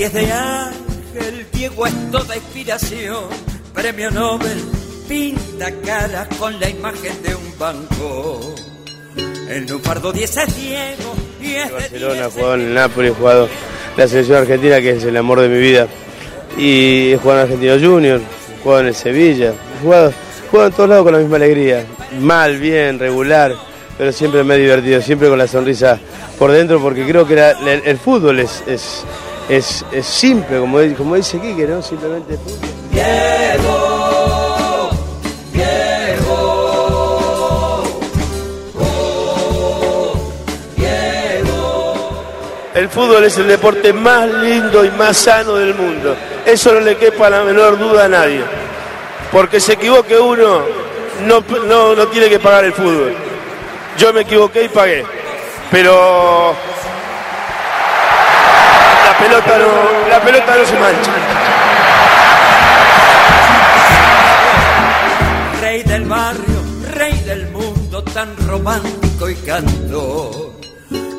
pies de ángel, Diego es toda inspiración. Premio Nobel pinta caras con la imagen de un banco. El Lupardo 10 es Diego y es Barcelona, 10 jugado en el Napoli, he jugado la selección argentina, que es el amor de mi vida. Y he jugado en Argentino Junior, he jugado en el Sevilla, he jugado, he jugado en todos lados con la misma alegría. Mal, bien, regular, pero siempre me he divertido, siempre con la sonrisa por dentro, porque creo que la- el, fútbol es, es, es, es simple, como, como dice Quique, ¿no? Simplemente fútbol. El fútbol es el deporte más lindo y más sano del mundo. Eso no le quepa la menor duda a nadie. Porque se equivoque uno, no, no, no tiene que pagar el fútbol. Yo me equivoqué y pagué. Pero pelota no, la pelota no se mancha. Rey del barrio, rey del mundo, tan romántico y cantor.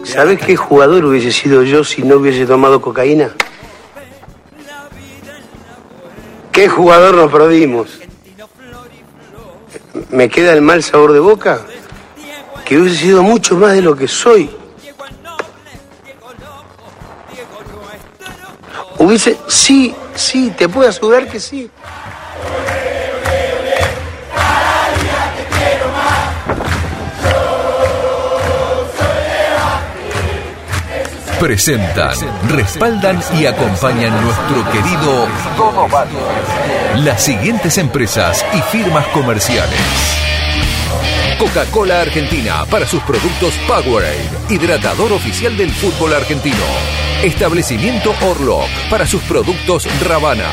¿Sabes qué jugador hubiese sido yo si no hubiese tomado cocaína? ¿Qué jugador nos perdimos? Me queda el mal sabor de boca que hubiese sido mucho más de lo que soy. Hubiese, sí, sí, te puedo asegurar que sí. Presentan, respaldan y acompañan nuestro querido Todo Vale. Las siguientes empresas y firmas comerciales. Coca-Cola Argentina para sus productos Powerade, hidratador oficial del fútbol argentino. Establecimiento Orlock para sus productos Ravana.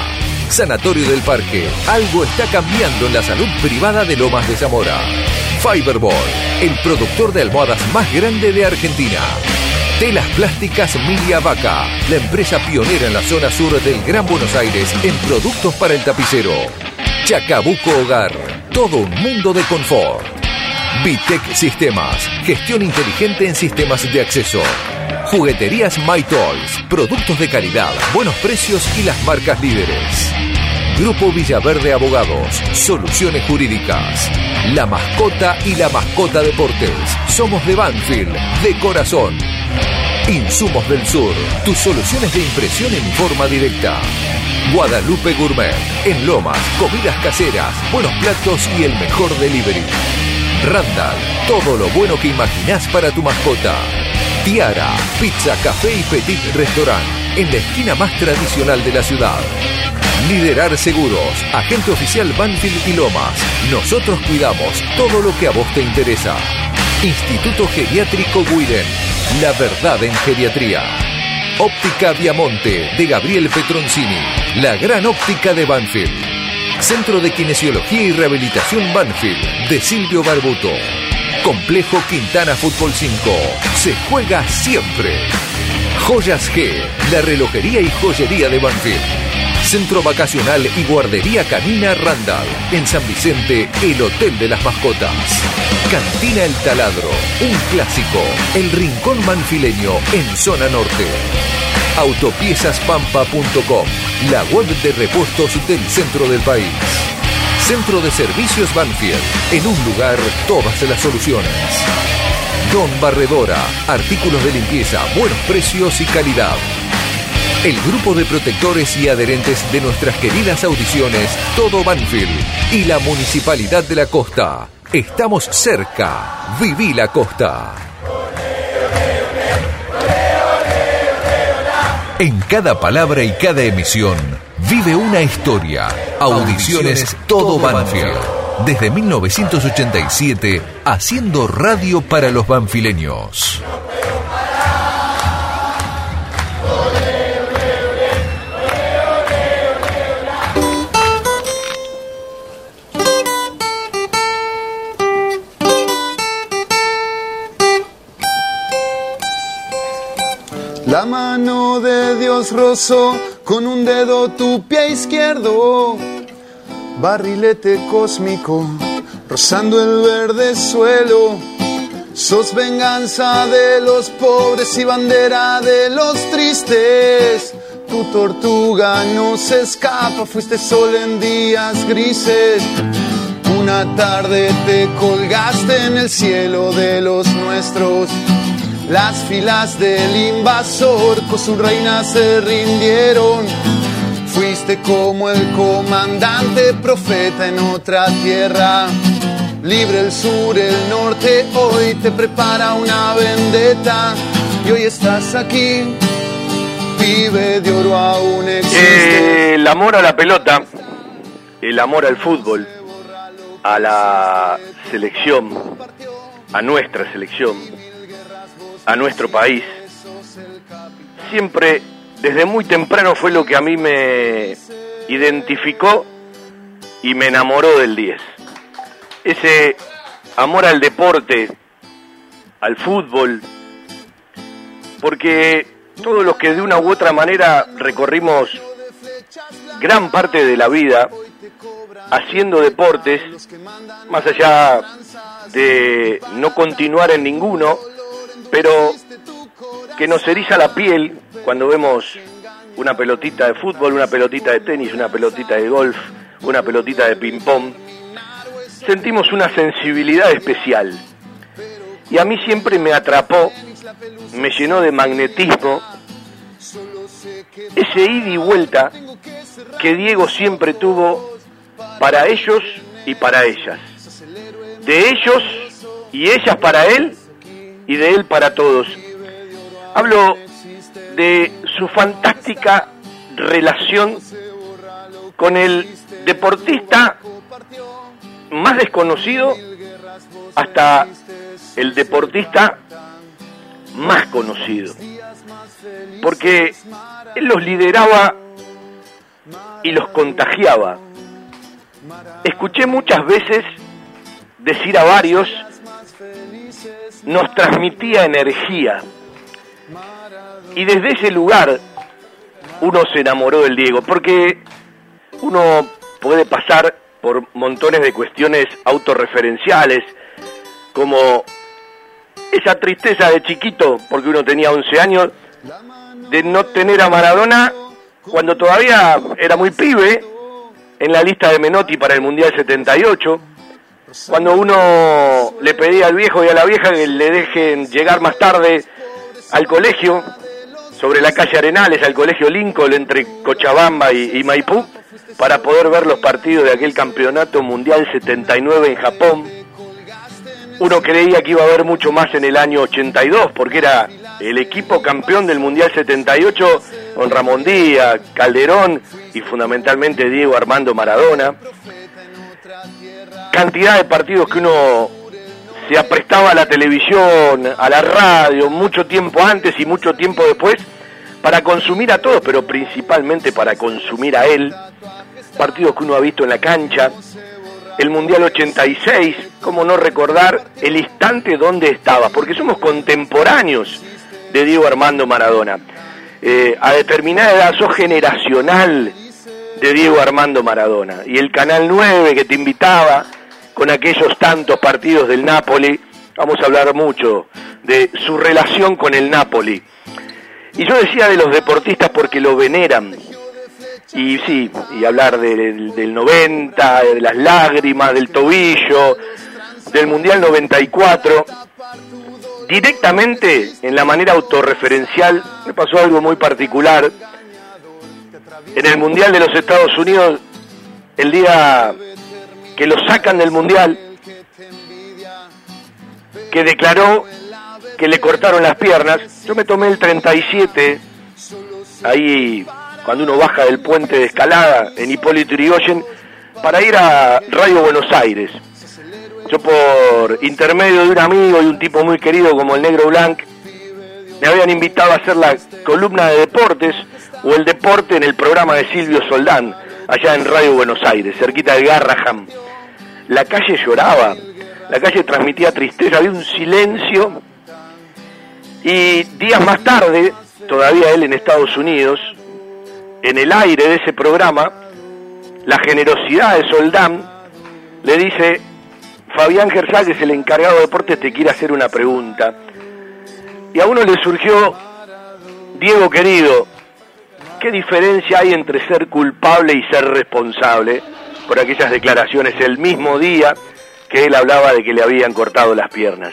Sanatorio del Parque, algo está cambiando en la salud privada de Lomas de Zamora. Fiberball, el productor de almohadas más grande de Argentina. Telas Plásticas Milia Vaca, la empresa pionera en la zona sur del Gran Buenos Aires en productos para el tapicero. Chacabuco Hogar, todo un mundo de confort. Vitec Sistemas, gestión inteligente en sistemas de acceso. Jugueterías My Toys, productos de calidad, buenos precios y las marcas líderes. Grupo Villaverde Abogados, soluciones jurídicas. La mascota y la mascota deportes. Somos de Banfield, de corazón. Insumos del Sur, tus soluciones de impresión en forma directa. Guadalupe Gourmet, en Lomas, comidas caseras, buenos platos y el mejor delivery. Randall, todo lo bueno que imaginás para tu mascota. Tiara, pizza, café y petit restaurant, en la esquina más tradicional de la ciudad. Liderar Seguros, agente oficial Banfield y Lomas. Nosotros cuidamos todo lo que a vos te interesa. Instituto Geriátrico Guiden, la verdad en geriatría. Óptica Viamonte, de Gabriel Petroncini, la gran óptica de Banfield. Centro de Kinesiología y Rehabilitación Banfield, de Silvio Barbuto. Complejo Quintana Fútbol 5, juega siempre. Joyas G, la relojería y joyería de Banfield. Centro Vacacional y Guardería Canina Randall. En San Vicente, el Hotel de las Mascotas. Cantina El Taladro, un clásico. El Rincón Manfileño en Zona Norte. Autopiezaspampa.com, la web de repuestos del centro del país. Centro de Servicios Banfield, en un lugar todas las soluciones. Don Barredora, artículos de limpieza, buenos precios y calidad. El grupo de protectores y adherentes de nuestras queridas audiciones Todo Banfield y la Municipalidad de la Costa. Estamos cerca. Viví la Costa. En cada palabra y cada emisión vive una historia. Audiciones Todo Banfield. Desde 1987, haciendo radio para los banfileños. La mano de Dios rozó con un dedo tu pie izquierdo. Barrilete cósmico, rozando el verde suelo. Sos venganza de los pobres y bandera de los tristes. Tu tortuga no se escapa, fuiste sol en días grises. Una tarde te colgaste en el cielo de los nuestros. Las filas del invasor con su reina se rindieron. Fuiste como el comandante profeta en otra tierra. Libre el sur, el norte, hoy te prepara una vendetta. Y hoy estás aquí, pibe de oro aún existe. El amor a la pelota, el amor al fútbol, a la selección, a nuestra selección, a nuestro país, siempre desde muy temprano fue lo que a mí me identificó y me enamoró del 10. Ese amor al deporte, al fútbol, porque todos los que de una u otra manera recorrimos gran parte de la vida haciendo deportes, más allá de no continuar en ninguno, pero que nos eriza la piel cuando vemos una pelotita de fútbol, una pelotita de tenis, una pelotita de golf, una pelotita de ping-pong, sentimos una sensibilidad especial. Y a mí siempre me atrapó, me llenó de magnetismo ese ida y vuelta que Diego siempre tuvo para ellos y para ellas. De ellos y ellas para él y de él para todos. Hablo de su fantástica relación con el deportista más desconocido hasta el deportista más conocido. Porque él los lideraba y los contagiaba. Escuché muchas veces decir a varios, nos transmitía energía. Y desde ese lugar uno se enamoró del Diego, porque uno puede pasar por montones de cuestiones autorreferenciales, como esa tristeza de chiquito, porque uno tenía 11 años, de no tener a Maradona cuando todavía era muy pibe en la lista de Menotti para el Mundial 78, cuando uno le pedía al viejo y a la vieja que le dejen llegar más tarde al colegio, sobre la calle Arenales, al colegio Lincoln entre Cochabamba y, Maipú, para poder ver los partidos de aquel campeonato mundial 79 en Japón. Uno creía que iba a haber mucho más en el año 82, porque era el equipo campeón del Mundial 78 con Ramón Díaz, Calderón y fundamentalmente Diego Armando Maradona. Cantidad de partidos que uno se aprestaba a la televisión, a la radio, mucho tiempo antes y mucho tiempo después, para consumir a todos, pero principalmente para consumir a él. Partidos que uno ha visto en la cancha, el Mundial 86, cómo no recordar el instante donde estaba, porque somos contemporáneos de Diego Armando Maradona. Eh, a determinada edad sos generacional de Diego Armando Maradona. Y el Canal 9 que te invitaba con aquellos tantos partidos del Napoli, vamos a hablar mucho de su relación con el Napoli. Y yo decía de los deportistas porque lo veneran. Y sí, y hablar del, del 90, de las lágrimas, del tobillo, del Mundial 94 directamente en la manera autorreferencial me pasó algo muy particular. En el Mundial de los Estados Unidos, el día que lo sacan del Mundial, que declaró que le cortaron las piernas, yo me tomé el 37, ahí cuando uno baja del puente de escalada en Hipólito Yrigoyen, para ir a Radio Buenos Aires. Yo por intermedio de un amigo y un tipo muy querido como el Negro Blanc, me habían invitado a hacer la columna de deportes o el deporte en el programa de Silvio Soldán, allá en Radio Buenos Aires, cerquita de Garraham. La calle lloraba, la calle transmitía tristeza, había un silencio. Y días más tarde, todavía él en Estados Unidos, en el aire de ese programa, la generosidad de Soldán, le dice, Fabián Gersal, que es el encargado de deportes, te quiere hacer una pregunta. Y a uno le surgió, Diego querido, ¿qué diferencia hay entre ser culpable y ser responsable por aquellas declaraciones el mismo día que él hablaba de que le habían cortado las piernas?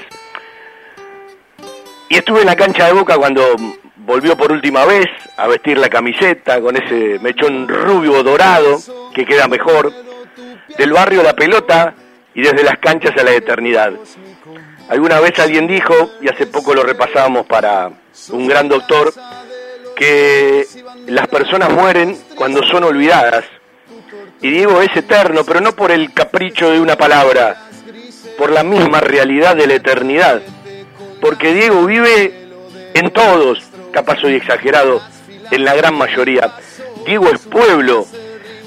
Y estuve en la cancha de Boca cuando volvió por última vez a vestir la camiseta con ese mechón rubio dorado que queda mejor, del barrio La Pelota y desde las canchas a la eternidad. Alguna vez alguien dijo, y hace poco lo repasábamos para un gran doctor, que las personas mueren cuando son olvidadas. Y Diego es eterno, pero no por el capricho de una palabra, por la misma realidad de la eternidad. Porque Diego vive en todos, capaz soy exagerado, en la gran mayoría. Diego es pueblo,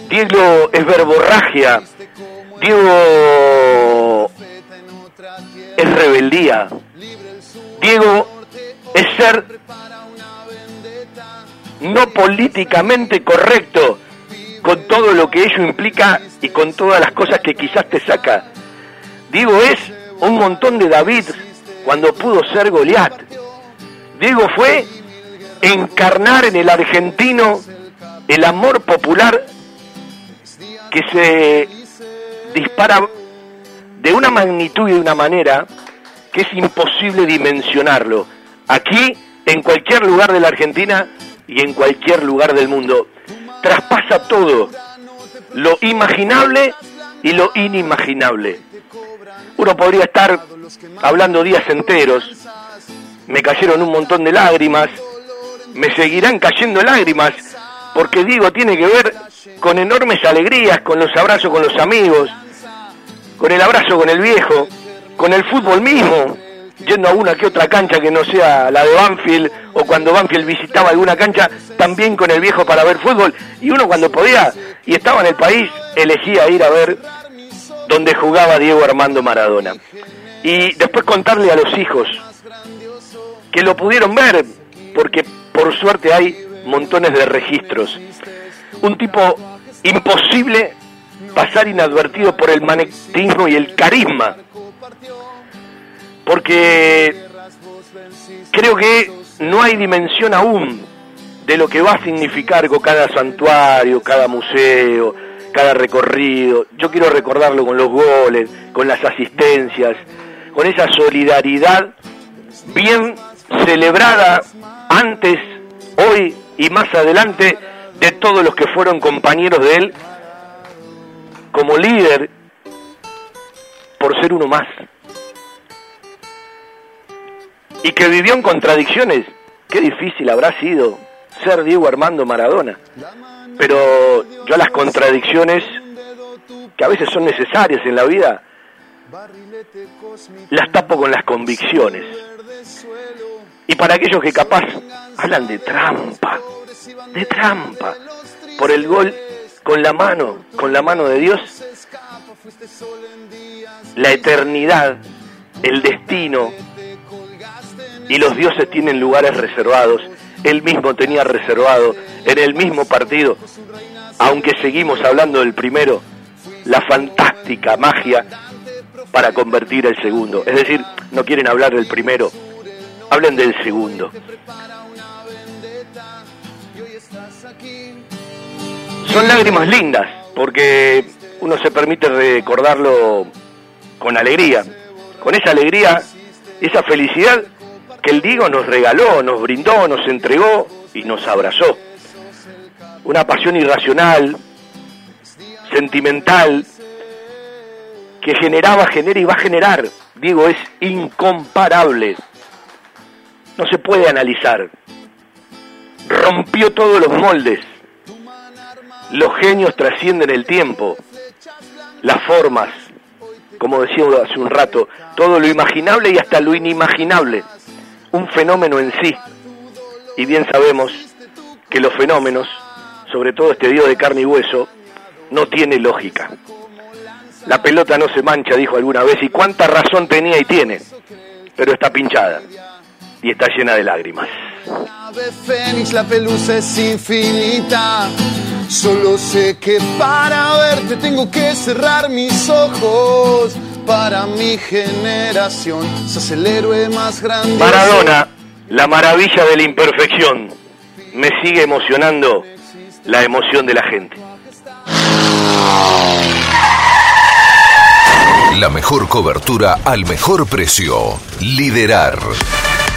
Diego es verborragia, Diego es rebeldía, Diego es ser no políticamente correcto con todo lo que ello implica y con todas las cosas que quizás te saca. Diego es un montón de David cuando pudo ser Goliat. Diego fue encarnar en el argentino el amor popular que se dispara de una magnitud y de una manera que es imposible dimensionarlo. Aquí, en cualquier lugar de la Argentina y en cualquier lugar del mundo, traspasa todo, lo imaginable y lo inimaginable. Uno podría estar hablando días enteros, me cayeron un montón de lágrimas, me seguirán cayendo lágrimas, porque digo, tiene que ver con enormes alegrías, con los abrazos con los amigos, con el abrazo con el viejo, con el fútbol mismo, yendo a una que otra cancha que no sea la de Banfield, o cuando Banfield visitaba alguna cancha, también con el viejo para ver fútbol, y uno cuando podía y estaba en el país, elegía ir a ver donde jugaba Diego Armando Maradona. Y después contarle a los hijos que lo pudieron ver, porque por suerte hay montones de registros. Un tipo imposible pasar inadvertido por el magnetismo y el carisma. Porque creo que no hay dimensión aún de lo que va a significar con cada santuario, cada museo, cada recorrido. Yo quiero recordarlo con los goles, con las asistencias, con esa solidaridad bien celebrada antes, hoy y más adelante de todos los que fueron compañeros de él como líder por ser uno más. Y que vivió en contradicciones. Qué difícil habrá sido ser Diego Armando Maradona. Pero yo las contradicciones, que a veces son necesarias en la vida, las tapo con las convicciones. Y para aquellos que capaz hablan de trampa, de trampa, por el gol con la mano, con la mano de Dios, la eternidad, el destino y los dioses tienen lugares reservados. Él mismo tenía reservado en el mismo partido, aunque seguimos hablando del primero, la fantástica magia para convertir el segundo. Es decir, no quieren hablar del primero, hablen del segundo. Son lágrimas lindas, porque uno se permite recordarlo con alegría, con esa alegría, esa felicidad que el Diego nos regaló, nos brindó, nos entregó y nos abrazó. Una pasión irracional, sentimental, que generaba, genera y va a generar. Digo, es incomparable. No se puede analizar. Rompió todos los moldes. Los genios trascienden el tiempo, las formas, como decía hace un rato, todo lo imaginable y hasta lo inimaginable. Un fenómeno en sí. Y bien sabemos que los fenómenos, sobre todo este Dios de carne y hueso, no tiene lógica. La pelota no se mancha, dijo alguna vez, y cuánta razón tenía y tiene, pero está pinchada y está llena de lágrimas. Fénix, la pelusa es infinita Solo sé que para verte tengo que cerrar mis ojos. Para mi generación, sos el héroe más grande. Maradona, la maravilla de la imperfección. Me sigue emocionando la emoción de la gente. La mejor cobertura al mejor precio. Liderar.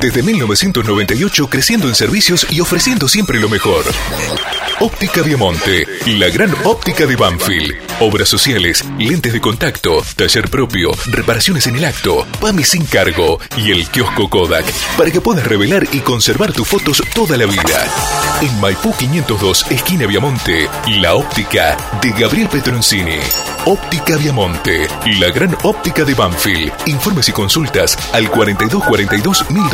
Desde 1998 creciendo en servicios y ofreciendo siempre lo mejor. Óptica Viamonte, la gran óptica de Banfield. Obras sociales, lentes de contacto, taller propio, reparaciones en el acto, PAMI sin cargo y el kiosco Kodak para que puedas revelar y conservar tus fotos toda la vida. En Maipú 502, esquina Viamonte, la óptica de Gabriel Petroncini. Óptica Viamonte, la gran óptica de Banfield. Informes y consultas al 4242 1200.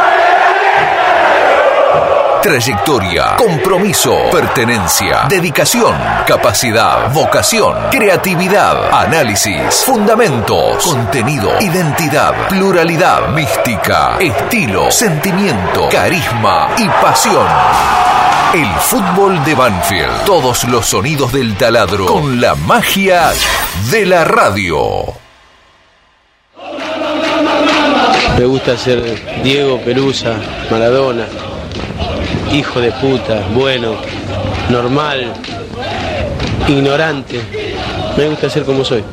Trayectoria, compromiso, pertenencia, dedicación, capacidad, vocación, creatividad, análisis, fundamentos, contenido, identidad, pluralidad, mística, estilo, sentimiento, carisma y pasión. El fútbol de Banfield. Todos los sonidos del taladro con la magia de la radio. Me gusta ser Diego Pelusa, Maradona, hijo de puta, bueno, normal, ignorante. Me gusta ser como soy.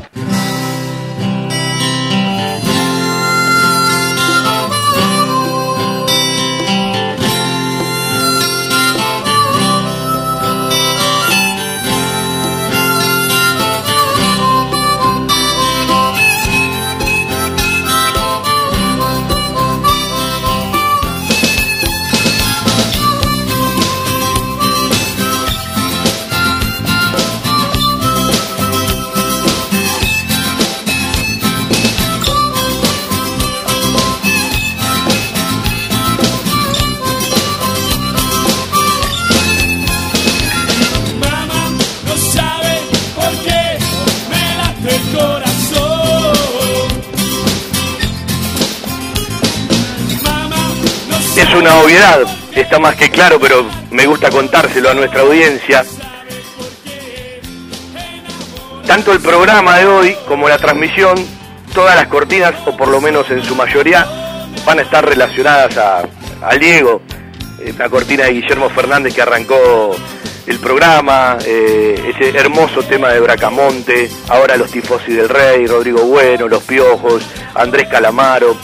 Una obviedad, está más que claro, pero me gusta contárselo a nuestra audiencia. Tanto el programa de hoy como la transmisión, todas las cortinas, o por lo menos en su mayoría, van a estar relacionadas a, Diego. Eh, La cortina de Guillermo Fernández que arrancó el programa, eh, ese hermoso tema de Bracamonte, ahora los Tifosi del Rey, Rodrigo Bueno, Los Piojos, Andrés Calamaro.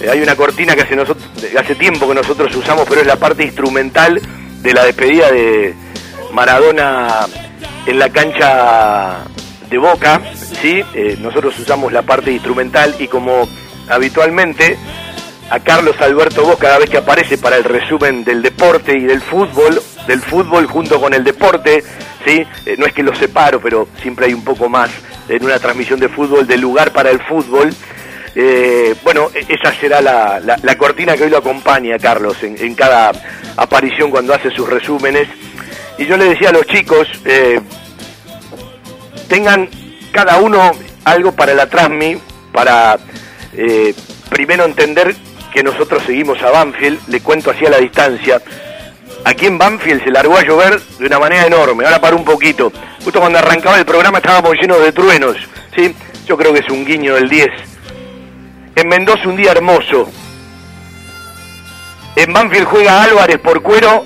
Eh, hay una cortina que hace, tiempo que nosotros usamos, pero es la parte instrumental de la despedida de Maradona en la cancha de Boca, ¿sí? Eh, nosotros usamos la parte instrumental y como habitualmente a Carlos Alberto Vos cada vez que aparece para el resumen del deporte y del fútbol, del fútbol junto con el deporte, ¿sí? Eh, no es que los separo, pero siempre hay un poco más en una transmisión de fútbol de lugar para el fútbol. Eh, bueno, e- esa será la, la- cortina que hoy lo acompaña, Carlos, en, cada aparición cuando hace sus resúmenes. Y yo le decía a los chicos, eh, tengan cada uno algo para la Transmi, para eh, primero entender que nosotros seguimos a Banfield, le cuento así a la distancia, aquí en Banfield se largó a llover de una manera enorme. Ahora paró un poquito. Justo cuando arrancaba el programa estábamos llenos de truenos. ¿sí? Yo creo que es un guiño del 10. En Mendoza un día hermoso. En Banfield juega Álvarez por cuero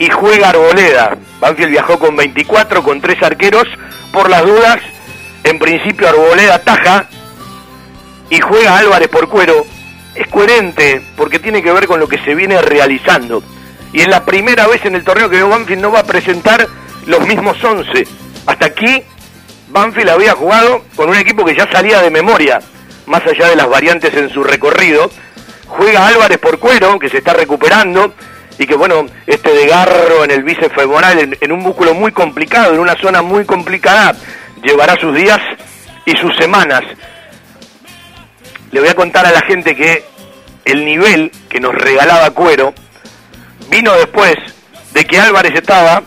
y juega Arboleda. Banfield viajó con 24, con tres arqueros. Por las dudas, en principio Arboleda taja y juega Álvarez por cuero. Es coherente porque tiene que ver con lo que se viene realizando. Y es la primera vez en el torneo que Banfield no va a presentar los mismos 11. Hasta aquí Banfield había jugado con un equipo que ya salía de memoria, más allá de las variantes en su recorrido. Juega Álvarez por cuero, que se está recuperando, y que bueno, este desgarro en el bíceps femoral, en, en un músculo muy complicado, en una zona muy complicada, llevará sus días y sus semanas. Le voy a contar a la gente que el nivel que nos regalaba Cuero vino después de que Álvarez estaba,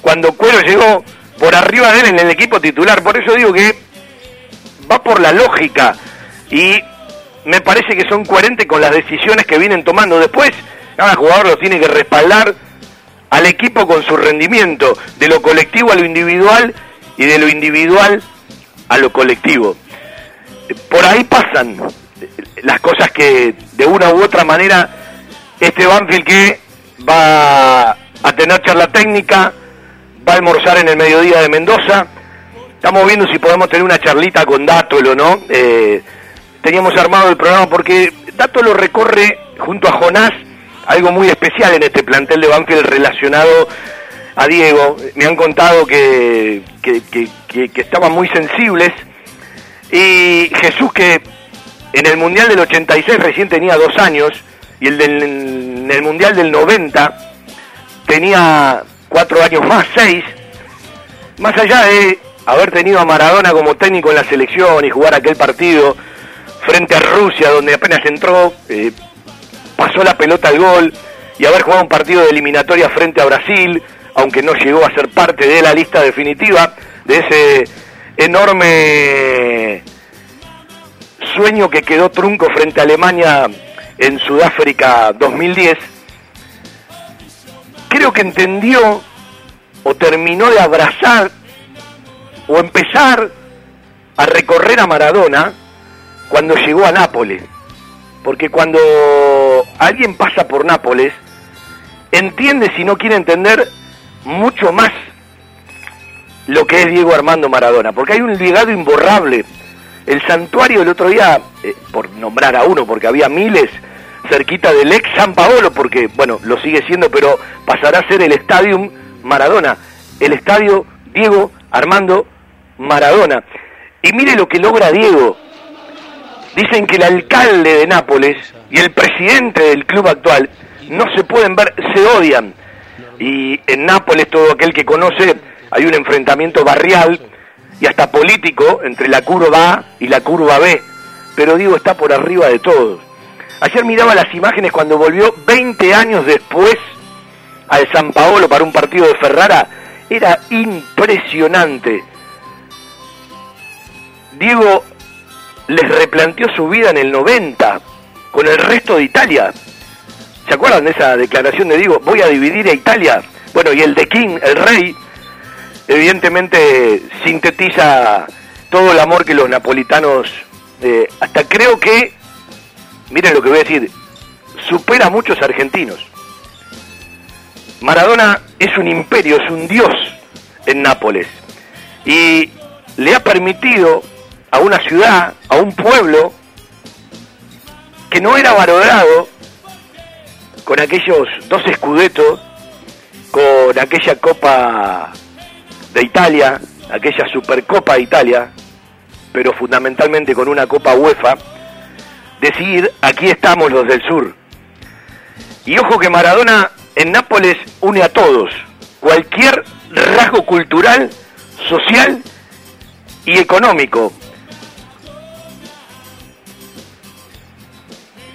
cuando Cuero llegó por arriba de él en el equipo titular. Por eso digo que va por la lógica y me parece que son coherentes con las decisiones que vienen tomando. Después, cada jugador lo tiene que respaldar al equipo con su rendimiento, de lo colectivo a lo individual y de lo individual a lo colectivo. Por ahí pasan las cosas que de una u otra manera este Banfield que va a tener charla técnica, va a almorzar en el mediodía de Mendoza. Estamos viendo si podemos tener una charlita con Dátolo, ¿no? Eh, teníamos armado el programa porque Dátolo recorre junto a Jonás algo muy especial en este plantel de Banfield relacionado a Diego. Me han contado que, que, que estaban muy sensibles. Y Jesús que en el Mundial del 86 recién tenía dos años y el del, en el Mundial del 90 tenía cuatro años más, seis. Más allá de haber tenido a Maradona como técnico en la selección y jugar aquel partido frente a Rusia donde apenas entró, eh, pasó la pelota al gol y haber jugado un partido de eliminatoria frente a Brasil, aunque no llegó a ser parte de la lista definitiva de ese enorme sueño que quedó trunco frente a Alemania en Sudáfrica 2010, creo que entendió o terminó de abrazar o empezar a recorrer a Maradona cuando llegó a Nápoles. Porque cuando alguien pasa por Nápoles, entiende, si no quiere entender, mucho más lo que es Diego Armando Maradona. Porque hay un legado imborrable. El santuario el otro día, eh, por nombrar a uno, porque había miles cerquita del ex San Paolo, porque, bueno, lo sigue siendo, pero pasará a ser el Stadium Maradona. El estadio Diego Armando Maradona. Y mire lo que logra Diego. Dicen que el alcalde de Nápoles y el presidente del club actual no se pueden ver, se odian. Y en Nápoles todo aquel que conoce hay un enfrentamiento barrial y hasta político entre la curva A y la curva B. Pero Diego está por arriba de todos. Ayer miraba las imágenes cuando volvió 20 años después al San Paolo para un partido de Ferrara. Era impresionante. Diego les replanteó su vida en el 90 con el resto de Italia. ¿Se acuerdan de esa declaración de Diego? Voy a dividir a Italia. Bueno, y el de King, el rey, evidentemente sintetiza todo el amor que los napolitanos, eh, hasta creo que, miren lo que voy a decir, supera a muchos argentinos. Maradona es un imperio, es un dios en Nápoles. Y le ha permitido a una ciudad, a un pueblo, que no era valorado con aquellos dos escudetos, con aquella Copa de Italia, aquella Supercopa de Italia, pero fundamentalmente con una Copa UEFA, decir, aquí estamos los del sur. Y ojo que Maradona en Nápoles une a todos, cualquier rasgo cultural, social y económico.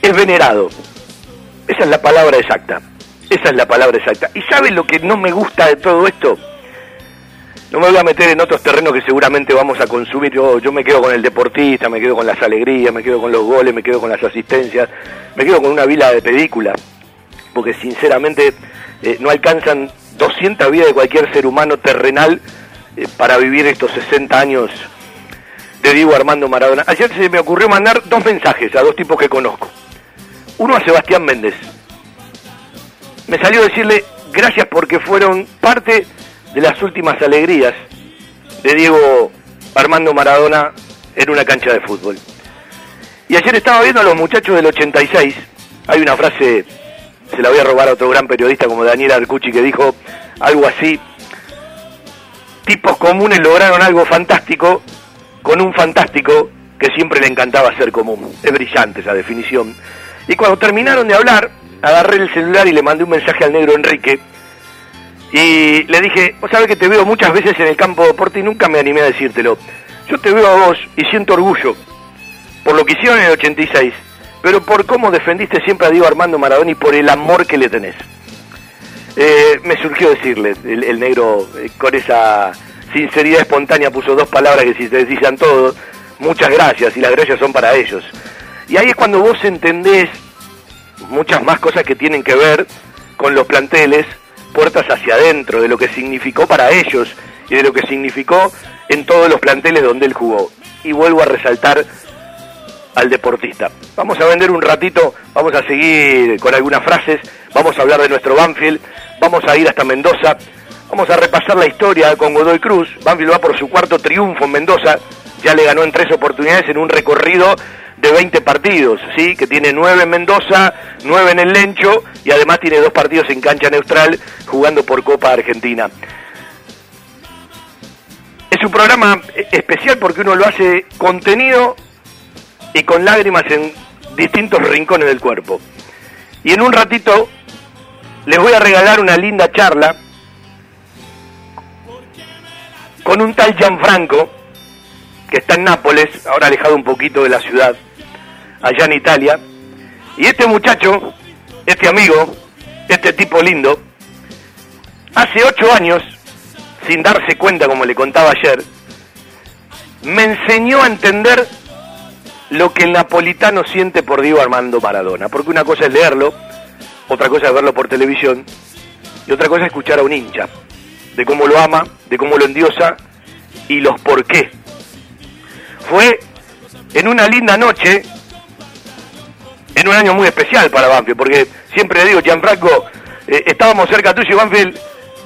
Es venerado. Esa es la palabra exacta. Esa es la palabra exacta. ¿Y saben lo que no me gusta de todo esto? No me voy a meter en otros terrenos que seguramente vamos a consumir. Yo, me quedo con el deportista, me quedo con las alegrías, me quedo con los goles, me quedo con las asistencias, me quedo con una vila de película. porque sinceramente eh, no alcanzan 200 vidas de cualquier ser humano terrenal eh, para vivir estos 60 años de Diego Armando Maradona. Ayer se me ocurrió mandar dos mensajes a dos tipos que conozco. Uno a Sebastián Méndez. Me salió decirle gracias porque fueron parte de las últimas alegrías de Diego Armando Maradona en una cancha de fútbol. Y ayer estaba viendo a los muchachos del 86. Hay una frase, se la voy a robar a otro gran periodista como Daniel Arcucci, que dijo algo así. Tipos comunes lograron algo fantástico con un fantástico que siempre le encantaba ser común. Es brillante esa definición. Y cuando terminaron de hablar, agarré el celular y le mandé un mensaje al negro Enrique. Y le dije, vos sabés que te veo muchas veces en el campo de deporte y nunca me animé a decírtelo. Yo te veo a vos y siento orgullo por lo que hicieron en el 86, pero por cómo defendiste siempre a Diego Armando Maradona y por el amor que le tenés. Eh, me surgió decirle, el, negro eh, con esa sinceridad espontánea puso dos palabras que si te decían todo, muchas gracias y las gracias son para ellos. Y ahí es cuando vos entendés muchas más cosas que tienen que ver con los planteles, puertas hacia adentro, de lo que significó para ellos y de lo que significó en todos los planteles donde él jugó. Y vuelvo a resaltar al deportista. Vamos a vender un ratito, vamos a seguir con algunas frases, vamos a hablar de nuestro Banfield, vamos a ir hasta Mendoza, vamos a repasar la historia con Godoy Cruz. Banfield va por su cuarto triunfo en Mendoza, ya le ganó en tres oportunidades en un recorrido de 20 partidos, ¿sí? que tiene nueve en Mendoza, nueve en el Lencho y además tiene dos partidos en cancha neutral jugando por Copa Argentina. Es un programa especial porque uno lo hace contenido y con lágrimas en distintos rincones del cuerpo. Y en un ratito les voy a regalar una linda charla con un tal Gianfranco, que está en Nápoles, ahora alejado un poquito de la ciudad, allá en Italia. Y este muchacho, este amigo, este tipo lindo, hace ocho años, sin darse cuenta como le contaba ayer, me enseñó a entender lo que el napolitano siente por Diego Armando Maradona. Porque una cosa es leerlo, otra cosa es verlo por televisión y otra cosa es escuchar a un hincha, de cómo lo ama, de cómo lo endiosa y los por qué. Fue en una linda noche, en un año muy especial para Banfield, porque siempre le digo, Gianfranco, eh, estábamos cerca tuyo y Banfield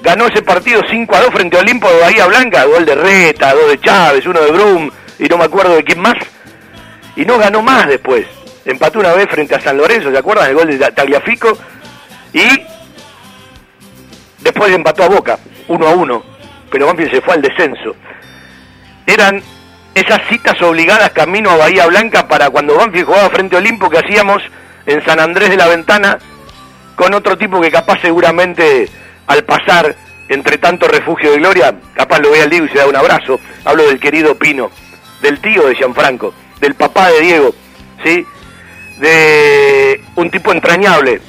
ganó ese partido 5 a 2 frente a Olimpo de Bahía Blanca, gol de Reta, dos de Chávez, uno de Brum y no me acuerdo de quién más y no ganó más después. Empató una vez frente a San Lorenzo, ¿se acuerdan? El gol de Tagliafico. Y después empató a Boca, uno a uno. Pero Banfield se fue al descenso. Eran esas citas obligadas camino a Bahía Blanca para cuando Banfield jugaba frente a Olimpo que hacíamos en San Andrés de la Ventana con otro tipo que capaz seguramente al pasar entre tanto refugio de gloria, capaz lo ve al Diego y se da un abrazo. Hablo del querido Pino, del tío de Gianfranco del papá de Diego, ¿sí? De un tipo entrañable.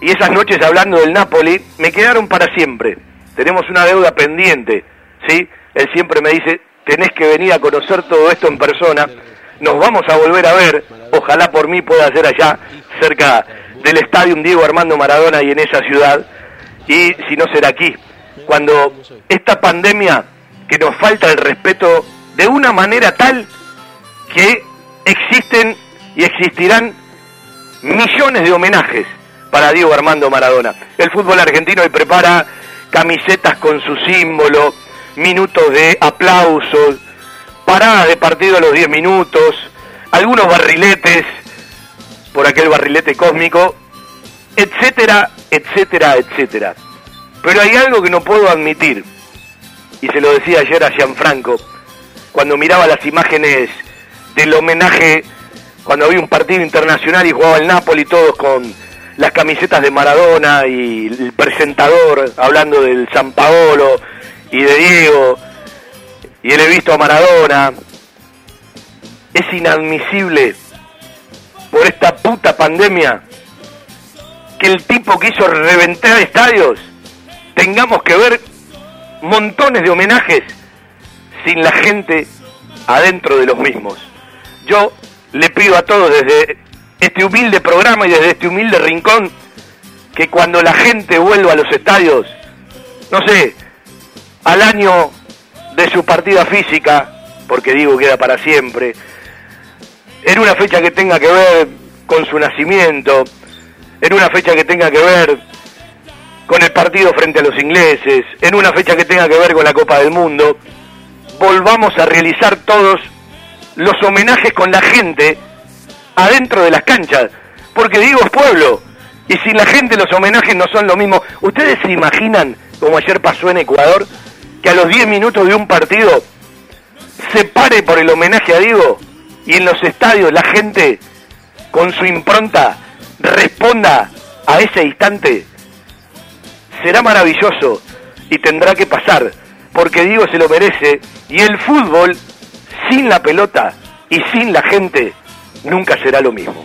Y esas noches hablando del Napoli me quedaron para siempre. Tenemos una deuda pendiente, ¿sí? Él siempre me dice, tenés que venir a conocer todo esto en persona. Nos vamos a volver a ver. Ojalá por mí pueda ser allá, cerca del estadio Diego Armando Maradona y en esa ciudad. Y si no será aquí. Cuando esta pandemia que nos falta el respeto de una manera tal que existen y existirán millones de homenajes para Diego Armando Maradona. El fútbol argentino hoy prepara camisetas con su símbolo, minutos de aplausos, paradas de partido a los 10 minutos, algunos barriletes por aquel barrilete cósmico, etcétera, etcétera, etcétera. Pero hay algo que no puedo admitir, y se lo decía ayer a Gianfranco, cuando miraba las imágenes del homenaje cuando había un partido internacional y jugaba el Napoli, todos con las camisetas de Maradona y el presentador hablando del San Paolo y de Diego, y él he visto a Maradona. Es inadmisible por esta puta pandemia que el tipo que hizo reventar estadios tengamos que ver montones de homenajes sin la gente adentro de los mismos yo le pido a todos desde este humilde programa y desde este humilde rincón que cuando la gente vuelva a los estadios, no sé, al año de su partida física, porque digo queda para siempre, en una fecha que tenga que ver con su nacimiento, en una fecha que tenga que ver con el partido frente a los ingleses, en una fecha que tenga que ver con la Copa del Mundo, volvamos a realizar todos los homenajes con la gente adentro de las canchas, porque digo es pueblo, y sin la gente los homenajes no son lo mismo. ¿Ustedes se imaginan, como ayer pasó en Ecuador, que a los 10 minutos de un partido se pare por el homenaje a Diego y en los estadios la gente con su impronta responda a ese instante? Será maravilloso y tendrá que pasar, porque Diego se lo merece y el fútbol sin la pelota y sin la gente nunca será lo mismo.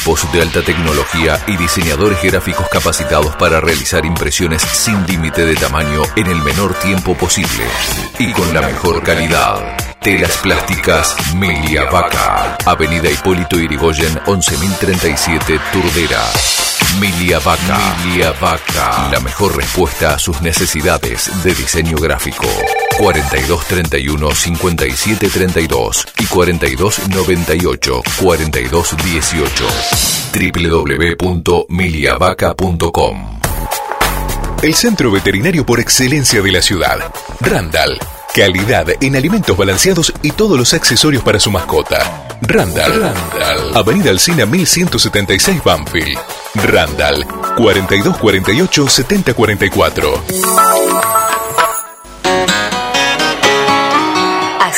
Equipos de alta tecnología y diseñadores gráficos capacitados para realizar impresiones sin límite de tamaño en el menor tiempo posible y con la mejor calidad. Telas plásticas Milia Vaca. Avenida Hipólito Irigoyen 11037 Turdera. Milia Vaca. Milia Vaca. La mejor respuesta a sus necesidades de diseño gráfico. 4231 5732 y 4298 4218 www.miliavaca.com El centro veterinario por excelencia de la ciudad. Randall. Calidad en alimentos balanceados y todos los accesorios para su mascota. Randall. Randall. Avenida Alcina 1176 Banfield. Randall. 4248 7044.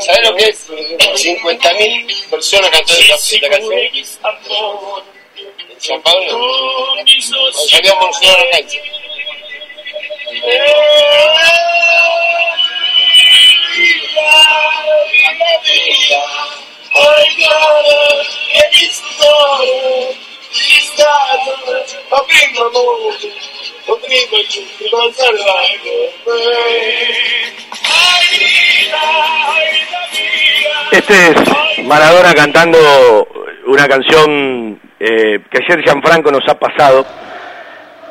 ¿Sabes lo que es? 50.000 personas cantando esta canción. En San Pablo. Salíamos a la cancha. Este es Maradona cantando una canción eh, que ayer Gianfranco nos ha pasado.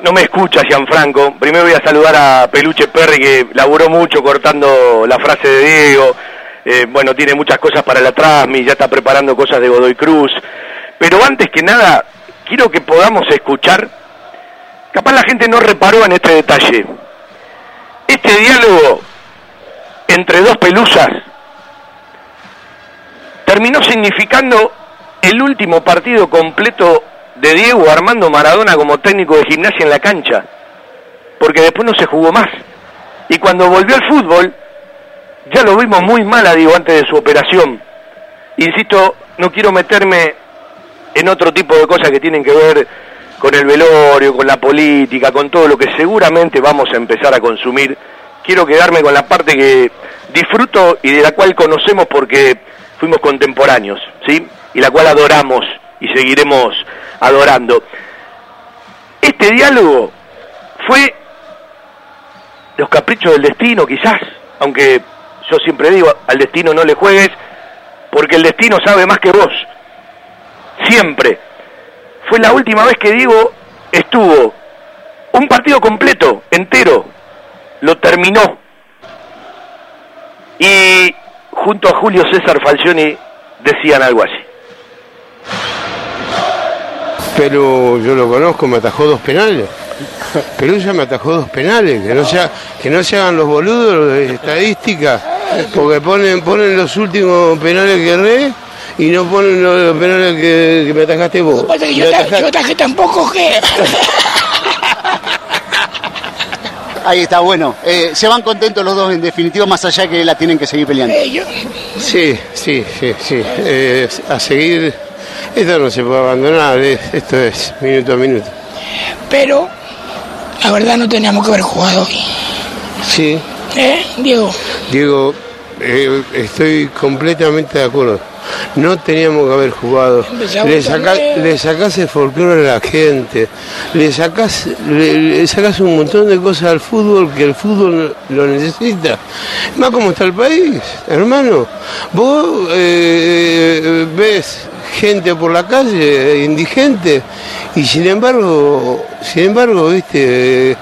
No me escucha Gianfranco. Primero voy a saludar a Peluche Perry que laburó mucho cortando la frase de Diego. Eh, bueno, tiene muchas cosas para la Trasmi, ya está preparando cosas de Godoy Cruz. Pero antes que nada, quiero que podamos escuchar. Capaz la gente no reparó en este detalle. Este diálogo entre dos pelusas terminó significando el último partido completo de Diego Armando Maradona como técnico de gimnasia en la cancha, porque después no se jugó más. Y cuando volvió al fútbol, ya lo vimos muy mal a Diego antes de su operación. Insisto, no quiero meterme en otro tipo de cosas que tienen que ver con el velorio, con la política, con todo lo que seguramente vamos a empezar a consumir. Quiero quedarme con la parte que disfruto y de la cual conocemos porque fuimos contemporáneos, ¿sí? Y la cual adoramos y seguiremos adorando. Este diálogo fue los caprichos del destino, quizás, aunque yo siempre digo, al destino no le juegues, porque el destino sabe más que vos. Siempre. Fue la última vez que Diego estuvo un partido completo, entero, lo terminó. Y junto a Julio César Falcioni decían algo así. Pero yo lo conozco, me atajó dos penales. Pelusa me atajó dos penales, que no se, ha- que no se hagan los boludos de estadística, porque ponen, ponen los últimos penales que erré y no ponen los, penales que, que me atajaste vos. Pasa que Me yo, ta- atajaste- yo tajé tampoco que. Ahí está, bueno. Eh, se van contentos los dos, en definitiva, más allá que la tienen que seguir peleando. Eh, Sí, sí, sí, sí. Eh, a seguir, esto no se puede abandonar, eh, esto es minuto a minuto. pero la verdad no teníamos que haber jugado hoy. Sí, ¿Eh, Diego? Diego, eh, estoy completamente de acuerdo. No teníamos que haber jugado. Le, saca- le sacás el folclore a la gente, le sacás, le, le sacás un montón de cosas al fútbol que el fútbol lo necesita. Más como está el país, hermano. Vos eh, ves gente por la calle, indigente, y sin embargo, sin embargo, viste,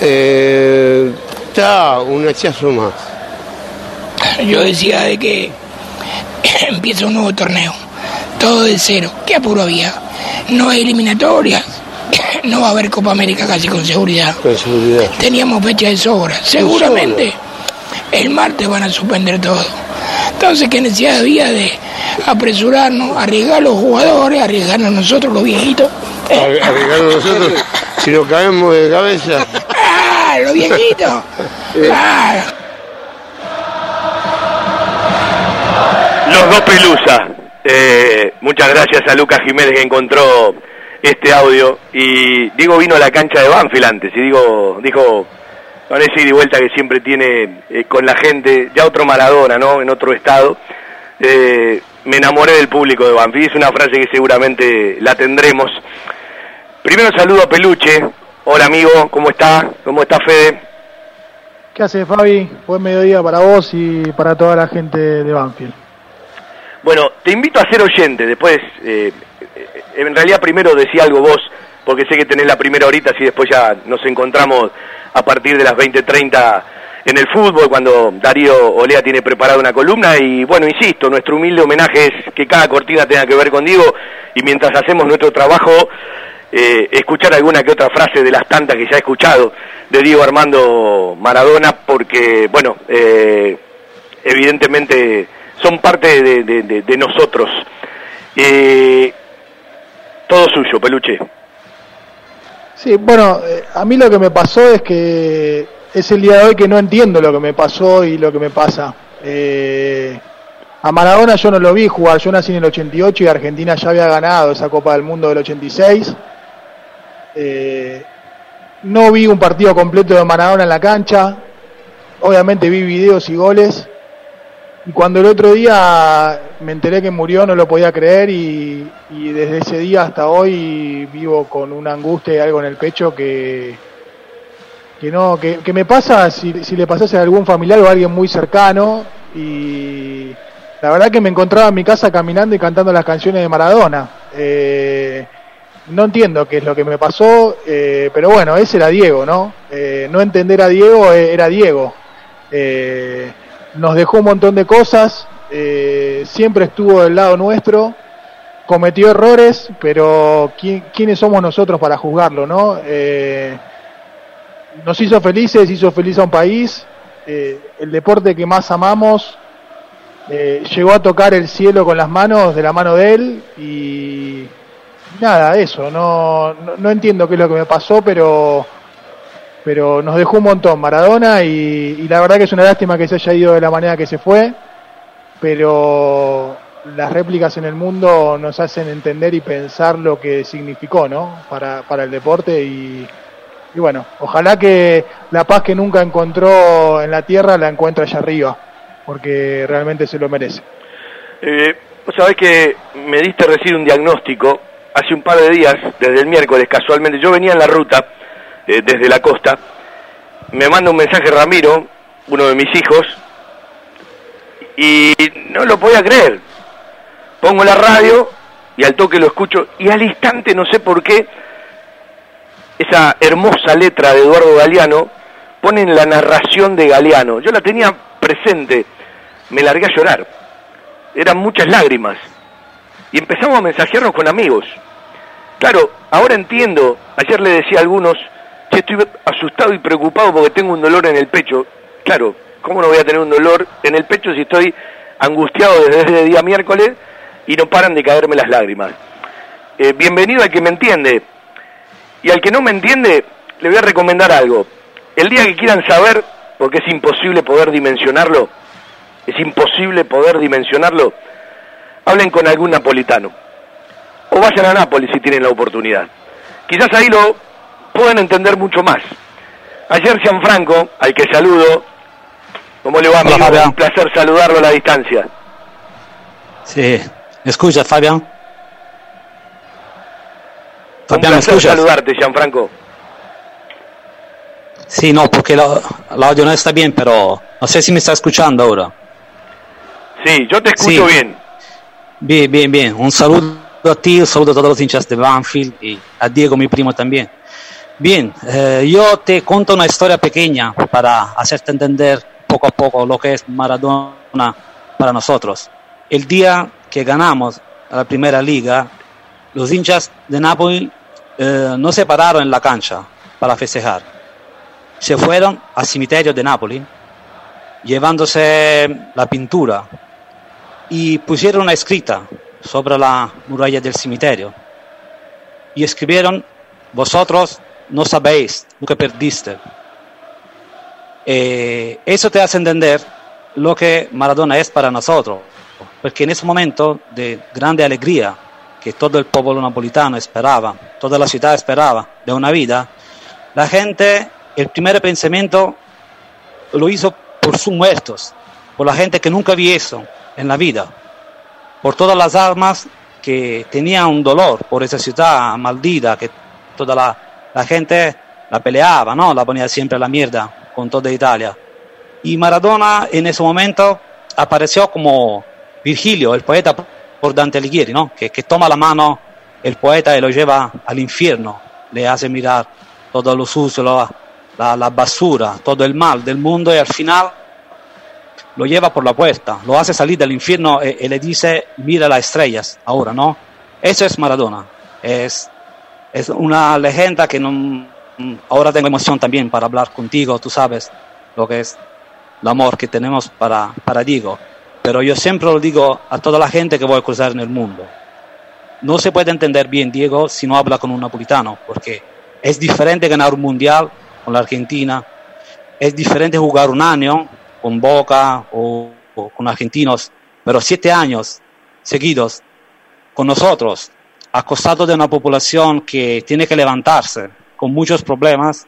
eh, está un hachazo más. Yo decía de que empieza un nuevo torneo. Todo de cero. ¿Qué apuro había? No hay eliminatorias. No va a haber Copa América casi con seguridad. Con seguridad. Teníamos fecha de sobra. Seguramente el martes van a suspender todo. Entonces, ¿qué necesidad había de apresurarnos, arriesgar a los jugadores, arriesgarnos nosotros los viejitos? Arreglarlo nosotros, si nos caemos de cabeza. ¡Ah, los viejitos! ¡Ah! Los dos Pelusa. Eh, muchas gracias a Lucas Jiménez que encontró este audio. Y Diego vino a la cancha de Banfield antes y digo, dijo, con ese ida y vuelta que siempre tiene eh, con la gente, ya otro Maradona, ¿no? En otro estado. Eh, me enamoré del público de Banfield. Es una frase que seguramente la tendremos. Primero saludo a Peluche. Hola amigo, ¿cómo está? ¿Cómo está Fede? ¿Qué hace Fabi? Buen mediodía para vos y para toda la gente de Banfield. Bueno, te invito a ser oyente, después, eh, eh, en realidad primero decía algo vos, porque sé que tenés la primera horita, si después ya nos encontramos a partir de las 20.30 en el fútbol, cuando Darío Olea tiene preparada una columna, y bueno, insisto, nuestro humilde homenaje es que cada cortina tenga que ver con Diego, y mientras hacemos nuestro trabajo, eh, escuchar alguna que otra frase de las tantas que ya he escuchado de Diego Armando Maradona, porque, bueno, eh, evidentemente son parte de, de- nosotros. Eh, todo suyo, peluche. Sí, bueno, eh, a mí lo que me pasó es que es el día de hoy que no entiendo lo que me pasó y lo que me pasa. Eh, a Maradona yo no lo vi jugar, yo nací en el 88 y Argentina ya había ganado esa Copa del Mundo del 86. Eh, no vi un partido completo de Maradona en la cancha, obviamente vi videos y goles. Y cuando el otro día me enteré que murió no lo podía creer y, desde ese día hasta hoy vivo con una angustia y algo en el pecho que, que no que, que me pasa si, si le pasase a algún familiar o a alguien muy cercano y la verdad que me encontraba en mi casa caminando y cantando las canciones de Maradona. Eh, no entiendo qué es lo que me pasó, eh, pero bueno, ese era Diego, ¿no? Eh, no entender a Diego eh, era Diego. Eh, nos dejó un montón de cosas, eh, siempre estuvo del lado nuestro, cometió errores, pero ¿quién- ¿quiénes somos nosotros para juzgarlo, no? Eh, nos hizo felices, hizo feliz a un país, eh, el deporte que más amamos, eh, llegó a tocar el cielo con las manos, de la mano de él, y nada, eso, no, no, no entiendo qué es lo que me pasó, pero pero nos dejó un montón Maradona y, la verdad que es una lástima que se haya ido de la manera que se fue, pero las réplicas en el mundo nos hacen entender y pensar lo que significó, ¿no? Para, para el deporte y, y bueno, ojalá que la paz que nunca encontró en la tierra la encuentre allá arriba, porque realmente se lo merece. Eh, Vos sabés que me diste recién un diagnóstico hace un par de días, desde el miércoles casualmente. Yo venía en la ruta eh, desde la costa. Me manda un mensaje Ramiro, uno de mis hijos, y no lo podía creer. Pongo la radio y al toque lo escucho y al instante no sé por qué esa hermosa letra de Eduardo Galeano pone en la narración de Galeano. Yo la tenía presente, me largué a llorar. Eran muchas lágrimas. Y empezamos a mensajearnos con amigos. Claro, ahora entiendo. Ayer le decía a algunos, che, estoy asustado y preocupado porque tengo un dolor en el pecho. Claro, ¿cómo no voy a tener un dolor en el pecho si estoy angustiado desde el día miércoles y no paran de caerme las lágrimas? Eh, bienvenido al que me entiende. Y al que no me entiende, le voy a recomendar algo. El día que quieran saber, porque es imposible poder dimensionarlo, es imposible poder dimensionarlo, hablen con algún napolitano. O vayan a Nápoles si tienen la oportunidad. Quizás ahí lo puedan entender mucho más. Ayer Gianfranco, al que saludo, ¿cómo le va, amigo? Un placer saludarlo a la distancia. Sí, ¿me escuchas, Fabián? Fabián, ¿me escuchas? saludarte, Gianfranco. Sí, no, porque la- el audio no está bien, pero no sé si me está escuchando ahora. Sí, yo te escucho Sí. bien. Bien, bien, bien. Un saludo a ti, un saludo a todos los hinchas de Banfield y a Diego, mi primo también. Bien, eh, yo te cuento una historia pequeña para hacerte entender poco a poco lo que es Maradona para nosotros. El día que ganamos la primera liga, los hinchas de Napoli eh, no se pararon en la cancha para festejar. Se fueron al cementerio de Napoli llevándose la pintura y pusieron una escrita sobre la muralla del cementerio y escribieron vosotros no sabéis lo que perdiste. Eh, eso te hace entender lo que Maradona es para nosotros porque en ese momento de grande alegría que todo el pueblo napolitano esperaba toda la ciudad esperaba de una vida la gente el primer pensamiento lo hizo por sus muertos por la gente que nunca eso en la vida, por todas las almas que tenían un dolor por esa ciudad maldita, que toda la, la gente la peleaba, ¿no? La ponía siempre a la mierda con toda Italia. Y Maradona en ese momento apareció como Virgilio, el poeta por Dante Alighieri, ¿no? Que, que toma la mano el poeta y lo lleva al infierno, le hace mirar todo lo sucio, la, basura, todo el mal del mundo y al final lo lleva por la puerta, lo hace salir del infierno y, y le dice, mira las estrellas ahora, ¿no? Eso es Maradona, es, es una leyenda que no, ahora tengo emoción también para hablar contigo, tú sabes lo que es el amor que tenemos para, para Diego, pero yo siempre lo digo a toda la gente que voy a cruzar en el mundo. No se puede entender bien Diego si no habla con un napolitano, porque es diferente ganar un mundial con la Argentina, es diferente jugar un año con Boca o, o con argentinos, pero siete años seguidos con nosotros, a costado de una población que tiene que levantarse con muchos problemas,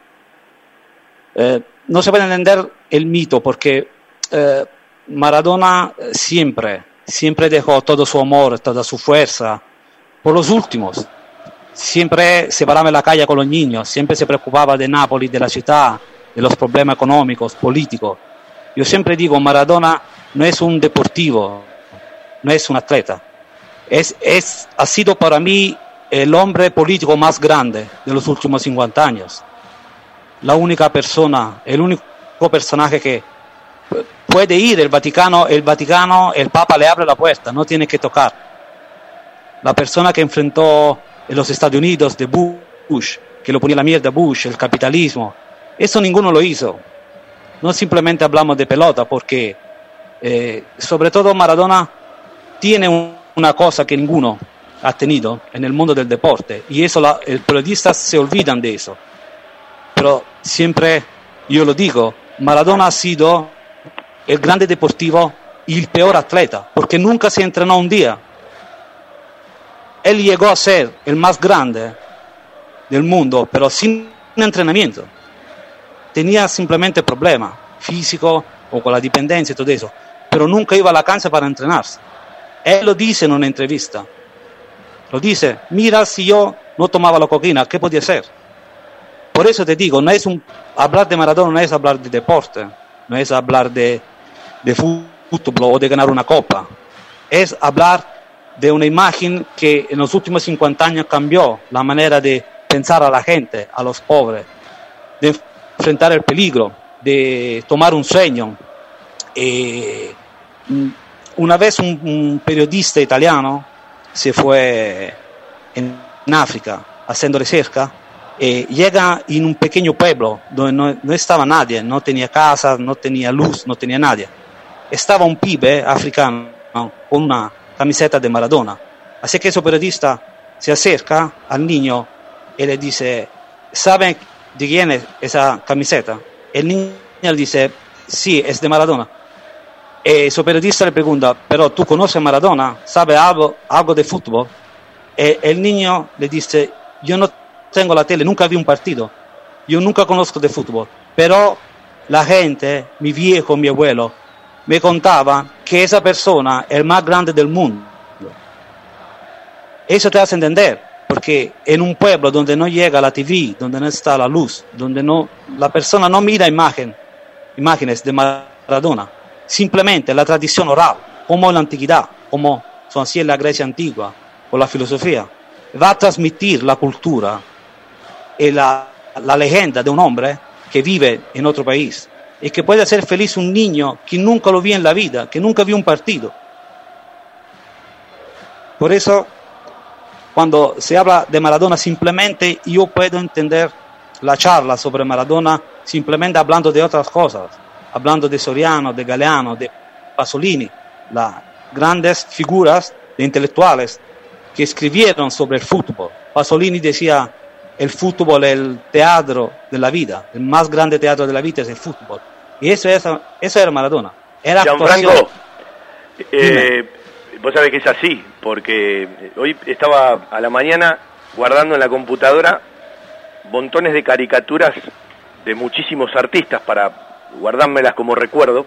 eh, no se puede entender el mito porque eh, Maradona siempre, siempre dejó todo su amor, toda su fuerza por los últimos. Siempre se paraba en la calle con los niños, siempre se preocupaba de Nápoles, de la ciudad, de los problemas económicos, políticos. Yo siempre digo, Maradona no es un deportivo, no es un atleta. Es, es, ha sido para mí el hombre político más grande de los últimos 50 años. La única persona, el único personaje que puede ir el Vaticano, el Vaticano, el Papa le abre la puerta, no tiene que tocar. La persona que enfrentó en los Estados Unidos de Bush, que lo ponía la mierda Bush, el capitalismo, eso ninguno lo hizo. No simplemente hablamos de pelota, porque eh, sobre todo Maradona tiene un, una cosa que ninguno ha tenido en el mundo del deporte, y eso la, el periodistas se olvidan de eso. Pero siempre yo lo digo, Maradona ha sido el grande deportivo y el peor atleta, porque nunca se entrenó un día. Él llegó a ser el más grande del mundo, pero sin entrenamiento. Tenía simplemente problemas físicos o con la dependencia y todo eso, pero nunca iba a la cancha para entrenarse. Él lo dice en una entrevista. Lo dice, mira si yo no tomaba la cocaína, ¿qué podía ser? Por eso te digo, no es hablar de Maradona no es hablar de deporte, no es hablar de, de fútbol o de ganar una copa, es hablar de una imagen que en los últimos 50 años cambió la manera de pensar a la gente, a los pobres, de enfrentar el peligro, de tomar un sueño. Eh, una vez un, un, periodista italiano se fue en en África haciendo recerca, eh, llega en un pequeño pueblo donde no, no estaba nadie, no tenía casa, no tenía luz, no tenía nadie. Estaba un pibe africano con una camiseta de Maradona. Así que ese periodista se acerca al niño y le dice, ¿saben de quién es esa camiseta? El niño le dice, sí, es de Maradona. Su periodista le pregunta, pero tú conoces a Maradona, ¿sabe algo, algo de fútbol? Y el niño le dice, yo no tengo la tele, nunca vi un partido, yo nunca conozco de fútbol, pero la gente, mi viejo, mi abuelo, me contaba que esa persona es el más grande del mundo. Eso te hace entender, porque en un pueblo donde no llega la TV, donde no está la luz, donde no, la persona no mira imagen, imágenes de Maradona, simplemente la tradición oral, como en la antigüedad, como son así en la Grecia antigua, o la filosofía, va a transmitir la cultura y la, la leyenda de un hombre que vive en otro país y que puede hacer feliz un niño que nunca lo vio en la vida, que nunca vio un partido. Por eso, cuando se habla de Maradona, simplemente yo puedo entender la charla sobre Maradona simplemente hablando de otras cosas, hablando de Soriano, de Galeano, de Pasolini, las grandes figuras de intelectuales que escribieron sobre el fútbol. Pasolini decía, el fútbol es el teatro de la vida, el más grande teatro de la vida es el fútbol. Y eso, es, eso era Maradona. Era actuación. eh, vos sabés que es así, porque hoy estaba a la mañana guardando en la computadora montones de caricaturas de muchísimos artistas para guardármelas como recuerdo,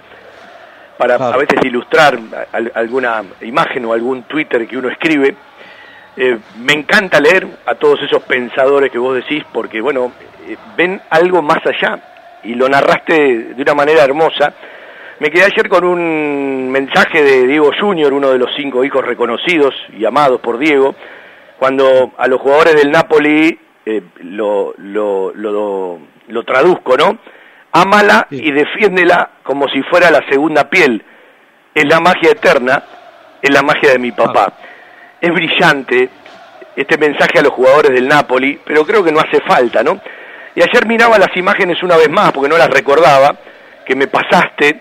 para a veces ilustrar al- alguna imagen o algún Twitter que uno escribe. Eh, me encanta leer a todos esos pensadores que vos decís, porque bueno, eh, ven algo más allá y lo narraste de una manera hermosa. Me quedé ayer con un mensaje de Diego Junior, uno de los cinco hijos reconocidos y amados por Diego, cuando a los jugadores del Napoli eh, lo, lo, lo, lo traduzco, ¿no? Ámala y defiéndela como si fuera la segunda piel. Es la magia eterna, es la magia de mi papá. Es brillante este mensaje a los jugadores del Napoli, pero creo que no hace falta, ¿no? Y ayer miraba las imágenes una vez más, porque no las recordaba, que me pasaste,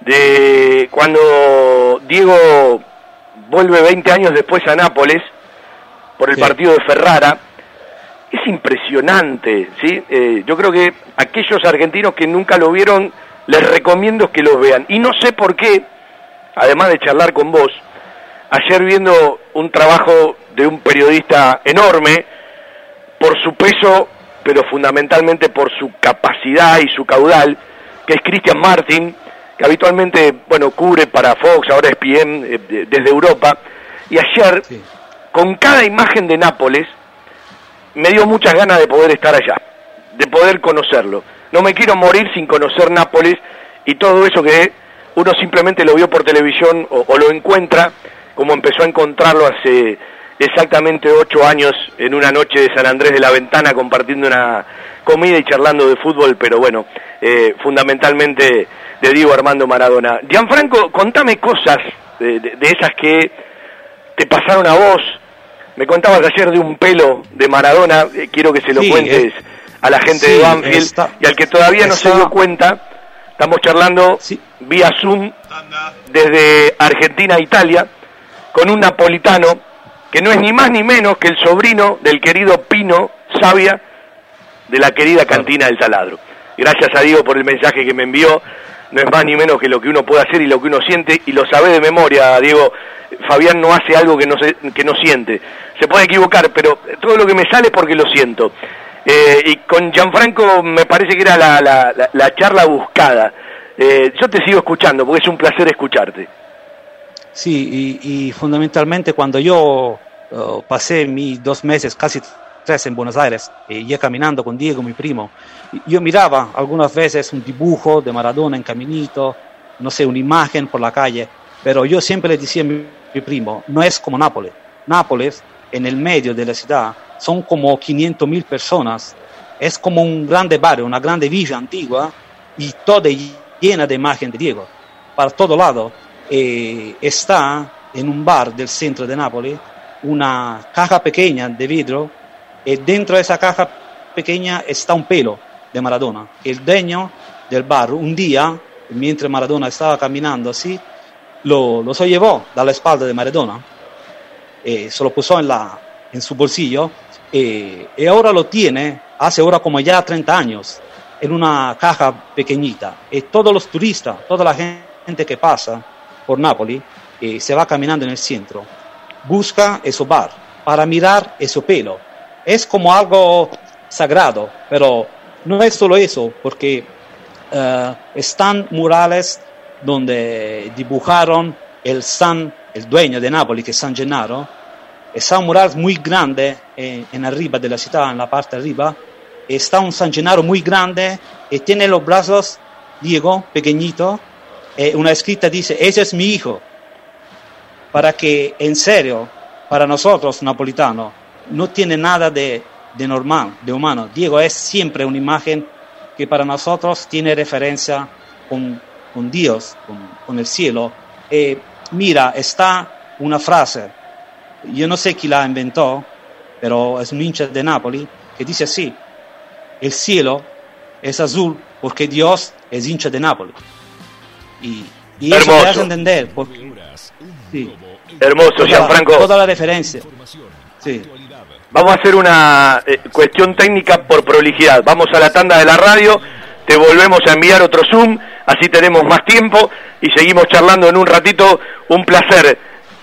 de cuando Diego vuelve 20 años después a Nápoles por el partido de Ferrara. Es impresionante, ¿sí? Eh, yo creo que aquellos argentinos que nunca lo vieron, les recomiendo que lo vean. Y no sé por qué, además de charlar con vos, ayer viendo un trabajo de un periodista enorme, por su peso, pero fundamentalmente por su capacidad y su caudal, que es Christian Martin, que habitualmente, bueno, cubre para Fox, ahora es PM eh, de- desde Europa, y ayer, con cada imagen de Nápoles, me dio muchas ganas de poder estar allá, de poder conocerlo. No me quiero morir sin conocer Nápoles y todo eso que uno simplemente lo vio por televisión o, lo encuentra como empezó a encontrarlo hace exactamente ocho años en una noche de San Andrés de la Ventana compartiendo una comida y charlando de fútbol, pero bueno, eh, fundamentalmente de Diego Armando Maradona. Gianfranco, contame cosas de esas que te pasaron a vos. Me contabas ayer de un pelo de Maradona, eh, quiero que se lo Sí, cuentes eh, a la gente sí, de Banfield está- y al que todavía no se dio cuenta, estamos charlando vía Zoom desde Argentina a Italia con un napolitano que no es ni más ni menos que el sobrino del querido Pino Sabia de la querida cantina del Taladro. Gracias a Diego por el mensaje que me envió. No es más ni menos que lo que uno puede hacer y lo que uno siente, y lo sabe de memoria, Diego. Fabián no hace algo que no, se, que no siente. Se puede equivocar, pero todo lo que me sale es porque lo siento. Eh, y con Gianfranco me parece que era la, la- la- la charla buscada. Eh, yo te sigo escuchando porque es un placer escucharte. Sí, y, y fundamentalmente cuando yo eh, pasé mis dos meses, casi tres en Buenos Aires, y ya caminando con Diego, mi primo, yo miraba algunas veces un dibujo de Maradona en caminito, no sé, una imagen por la calle, pero yo siempre le decía a mi, mi primo, no es como Nápoles. Nápoles, en el medio de la ciudad, son como 500 mil personas, es como un grande barrio, una grande villa antigua, y toda llena de imagen de Diego, para todo lado. Eh, está en un bar del centro de Nápoles una caja pequeña de vidrio y dentro de esa caja pequeña está un pelo de Maradona. El dueño del bar un día, mientras Maradona estaba caminando así, lo, lo se llevó de la espalda de Maradona, eh, se lo puso en, la, en su bolsillo eh, y ahora lo tiene, hace ahora como ya 30 años, en una caja pequeñita. Y todos los turistas, toda la gente que pasa por Nápoles, eh, se va caminando en el centro, busca ese bar para mirar ese pelo. Es como algo sagrado, pero no es solo eso, porque eh, están murales donde dibujaron el San, el dueño de Nápoles, que es San Gennaro, está un mural muy grande en, en arriba de la ciudad, en la parte de arriba, está un San Gennaro muy grande y tiene los brazos, Diego, pequeñito, y una escrita dice, ese es mi hijo, para que en serio, para nosotros napolitanos, no tiene nada de, de normal, de humano. Diego es siempre una imagen que para nosotros tiene referencia con, con Dios, con, con, el cielo. Y mira, está una frase, yo no sé quién la inventó, pero es un hincha de Nápoles, que dice así, el cielo es azul porque Dios es hincha de Nápoles. Y, y eso Hermoso. te hace entender. Porque, sí. Hermoso, Toda- Gianfranco. Toda la referencia. Sí. Vamos a hacer una eh, cuestión técnica por prolijidad. Vamos a la tanda de la radio, te volvemos a enviar otro Zoom, así tenemos más tiempo y seguimos charlando en un ratito. Un placer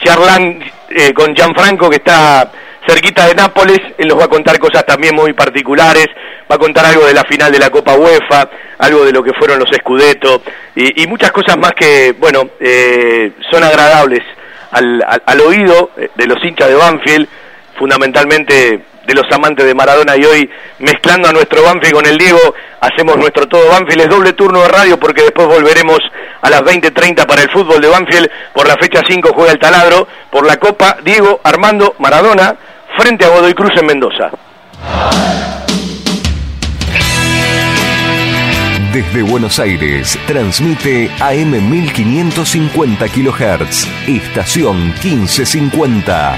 charlar eh, con Gianfranco que está cerquita de Nápoles, él nos va a contar cosas también muy particulares, va a contar algo de la final de la Copa UEFA, algo de lo que fueron los Scudetto y, y muchas cosas más que, bueno, eh, son agradables al, al- al oído eh, de los hinchas de Banfield, fundamentalmente de los amantes de Maradona y hoy mezclando a nuestro Banfield con el Diego, hacemos nuestro todo Banfield, es doble turno de radio porque después volveremos a las 20.30 para el fútbol de Banfield, por la fecha 5 juega el taladro, por la Copa Diego Armando Maradona frente a Godoy Cruz en Mendoza. Desde Buenos Aires, transmite AM 1550 kHz, estación 1550.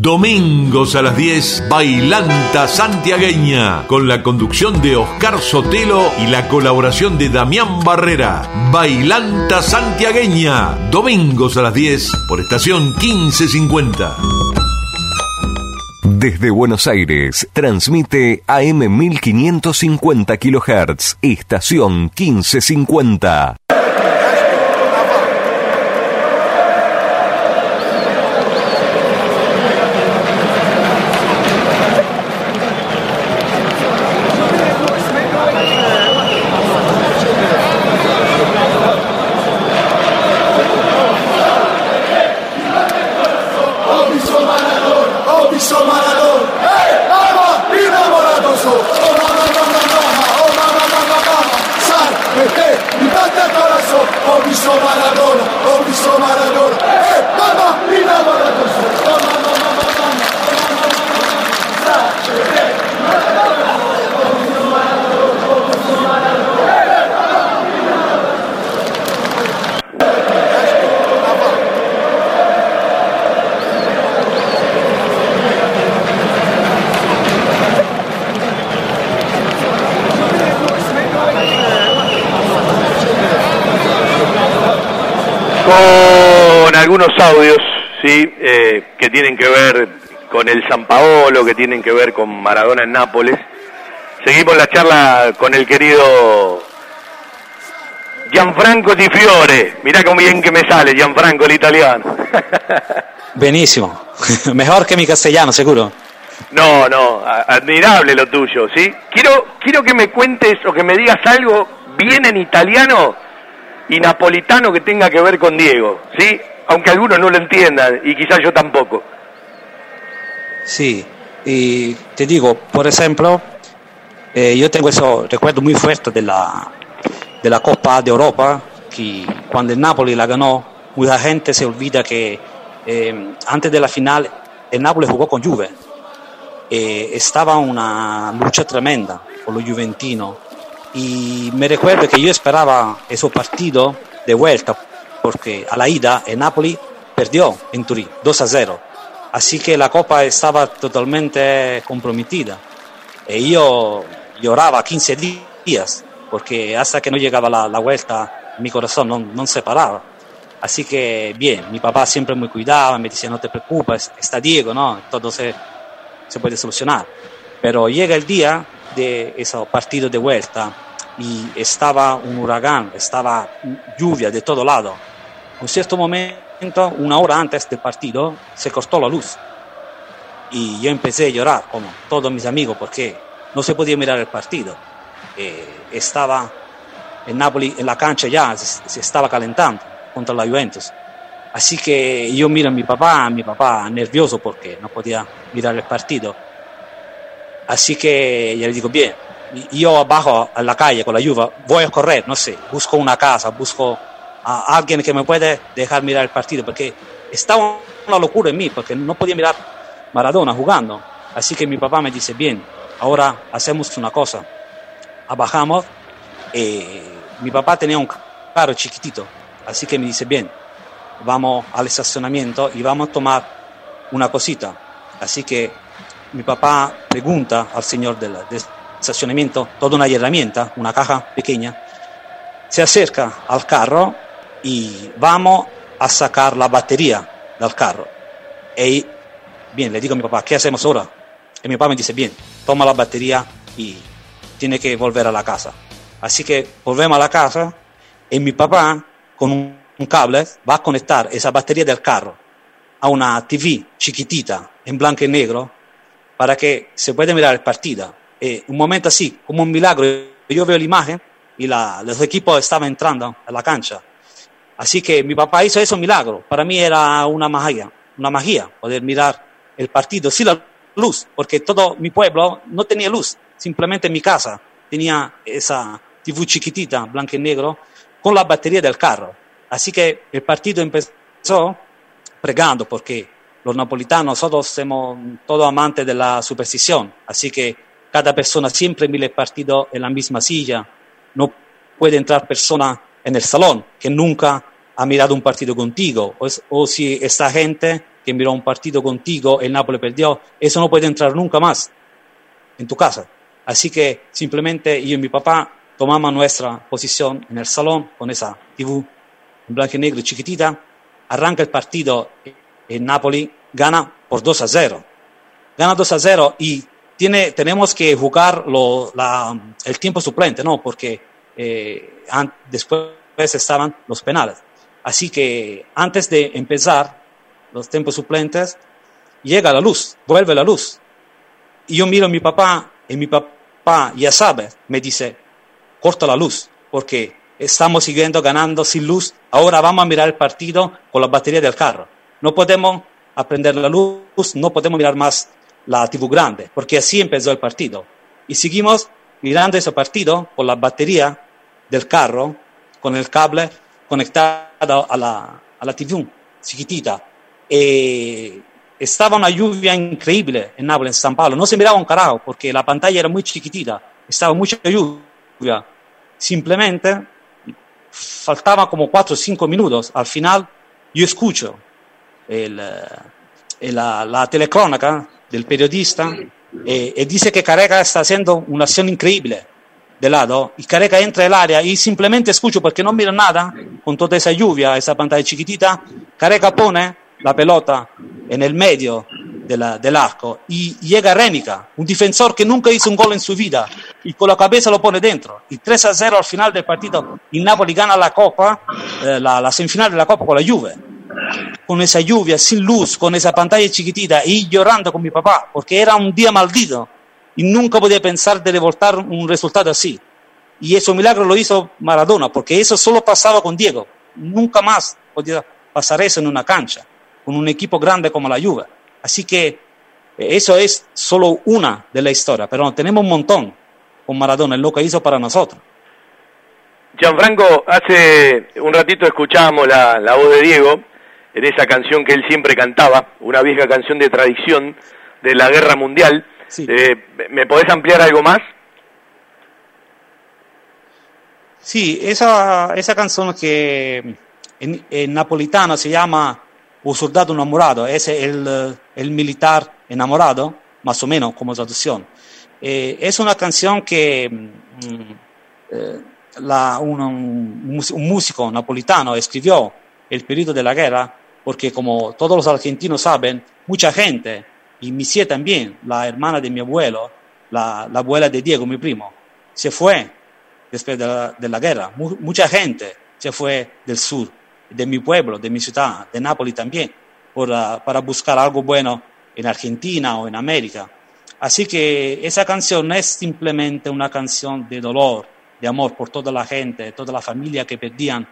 Domingos a las 10, Bailanta Santiagueña, con la conducción de Oscar Sotelo y la colaboración de Damián Barrera. Bailanta Santiagueña, domingos a las 10, por estación 1550. Desde Buenos Aires, transmite AM 1550 kHz, estación 1550. Obiso Maradona, Obiso Maradona, ¡eh! ¡Vamos! ¡Viva Moradoso! ¡Oh, mamá, mamá, mamá! ¡Oh, mamá, mamá, mamá! ¡Sal, vete! ¡Mi tanta corazón! Obiso Maradona, Obiso Maradona, ¡eh! ¡Vamos! ¡Viva Moradoso! ¡Oh, mamá, mamá, mamá! ¡Sal, vete! ¡Mi tanta corazón! Obiso Maradona, Obiso Maradona, ¡eh! ¡Vamos! ¡Viva con algunos audios, sí, eh, que tienen que ver con el San Paolo, que tienen que ver con Maradona en Nápoles. Seguimos la charla con el querido Gianfranco Di Fiore. Mirá cómo bien que me sale Gianfranco el italiano. Benissimo, mejor que mi castellano, seguro. No, no, admirable lo tuyo, ¿sí? Quiero, quiero que me cuentes o que me digas algo bien en italiano y napolitano que tenga que ver con Diego, ¿sí? Aunque algunos no lo entiendan y quizás yo tampoco. Sí, y te digo, por ejemplo, eh, yo tengo ese recuerdo muy fuerte de la, de la Copa de Europa, que cuando el Napoli la ganó, mucha gente se olvida que eh, antes de la final el Napoli jugó con Juve. Eh, estaba una lucha tremenda con los juventinos y me recuerdo que yo esperaba ese partido de vuelta porque a la ida el Napoli perdió en Turín 2 a 0 así que la copa estaba totalmente comprometida. Y yo lloraba 15 días porque hasta que no llegaba la, la vuelta mi corazón no, no se paraba. Así que bien mi papá siempre me cuidaba me decía no te preocupes está Diego no todo se, se puede solucionar pero llega el día de ese partido de vuelta y estaba un huracán, estaba lluvia de todo lado. En cierto momento, una hora antes del partido, se cortó la luz. Y yo empecé a llorar, como todos mis amigos, porque no se podía mirar el partido. Eh, estaba el Napoli en la cancha ya se, se estaba calentando contra la Juventus. Así que yo miro a mi papá, mi papá nervioso porque no podía mirar el partido. Así que yo le digo, bien, yo bajo a la calle con la lluvia, voy a correr, no sé, busco una casa, busco a alguien que me puede dejar mirar el partido, porque estaba una locura en mí, porque no podía mirar Maradona jugando. Así que mi papá me dice, bien, ahora hacemos una cosa. Bajamos, eh, mi papá tenía un carro chiquitito, así que me dice, bien, vamos al estacionamiento y vamos a tomar una cosita. Así que mi papá pregunta al señor del, del estacionamiento toda una herramienta, una caja pequeña, se acerca al carro y vamos a sacar la batería del carro. Y bien, le digo a mi papá, ¿qué hacemos ahora? Y mi papá me dice, bien, toma la batería y tiene que volver a la casa. Así que volvemos a la casa y mi papá con un, cable va a conectar esa batería del carro a una TV chiquitita en blanco y negro para que se pueda mirar el partido. Y un momento así, como un milagro, yo veo la imagen y la, los equipos estaban entrando a la cancha. Así que mi papá hizo eso milagro. Para mí era una magia, una magia poder mirar el partido sin la luz, porque todo mi pueblo no tenía luz, simplemente mi casa tenía esa TV chiquitita, blanco y negro, con la batería del carro. Así que el partido empezó pregando, porque los napolitanos todos somos todos amantes de la superstición, así que cada persona siempre mira el partido en la misma silla, no puede entrar persona en el salón que nunca ha mirado un partido contigo, o, si esta gente que miró un partido contigo, el Napoli perdió, eso no puede entrar nunca más en tu casa. Así que simplemente yo y mi papá tomamos nuestra posición en el salón con esa TV en blanco y negro chiquitita, arranca el partido, el Napoli gana por 2 a 0. Gana 2 a 0 y tiene, tenemos que jugar lo, el tiempo suplente, ¿no? Porque eh, después estaban los penales. Así que antes de empezar los tiempos suplentes, llega la luz, vuelve la luz. Y yo miro a mi papá y mi papá ya sabe, me dice, corta la luz, porque estamos siguiendo ganando sin luz, ahora vamos a mirar el partido con la batería del carro. No podemos aprender la luz, no podemos mirar más la TV grande, porque así empezó el partido. Y seguimos mirando ese partido con la batería del carro, con el cable conectado a la, a la TV chiquitita. Y estaba una lluvia increíble en Nápoles, en San Pablo. No se miraba un carajo porque la pantalla era muy chiquitita, estaba mucha lluvia. Simplemente faltaba como 4 o 5 minutos. Al final yo escucho el, el, la, la telecrónica del periodista eh, y dice que Careca está haciendo una acción increíble de lado y Careca entra al área y simplemente escucho porque mira nada con toda esa lluvia, esa pantalla chiquitita, Careca pone la pelota en el medio de la, del arco y llega Renica, un defensor que nunca hizo un gol en su vida y con la cabeza lo pone dentro y 3 a 0 al final del partido il Napoli gana la Copa, eh, la, la semifinal de la con la Juve. Con esa lluvia, sin luz, con esa pantalla chiquitita y llorando con mi papá, porque era un día maldito y nunca podía pensar de revoltar un resultado así. Y ese milagro lo hizo Maradona, porque eso solo pasaba con Diego. Nunca más podía pasar eso en una cancha, con un equipo grande como la Juve. Así que eso es solo una de la historia, pero tenemos un montón con Maradona, es lo que hizo para nosotros. Gianfranco, hace un ratito escuchábamos la, la voz de Diego en esa canción que él siempre cantaba, una vieja canción de tradición de la guerra mundial. Sí. Eh, ¿Me podés ampliar algo más? Sí, esa, esa canción que en, en napolitano se llama Un soldado enamorado, es el, el militar enamorado, más o menos como traducción. Eh, es una canción que mm, eh, la, un, un, un músico napolitano escribió el periodo de la guerra, porque como todos los argentinos saben, mucha gente, y mi tía también, la hermana de mi abuelo, la, la abuela de Diego, mi primo, se fue después de la, guerra. Mu mucha gente se fue del sur, de mi pueblo, de mi ciudad, de Nápoles también, uh, para buscar algo bueno en Argentina o en América. Así que esa canción no es simplemente una canción de dolor, de amor por toda la gente, toda la familia que perdían,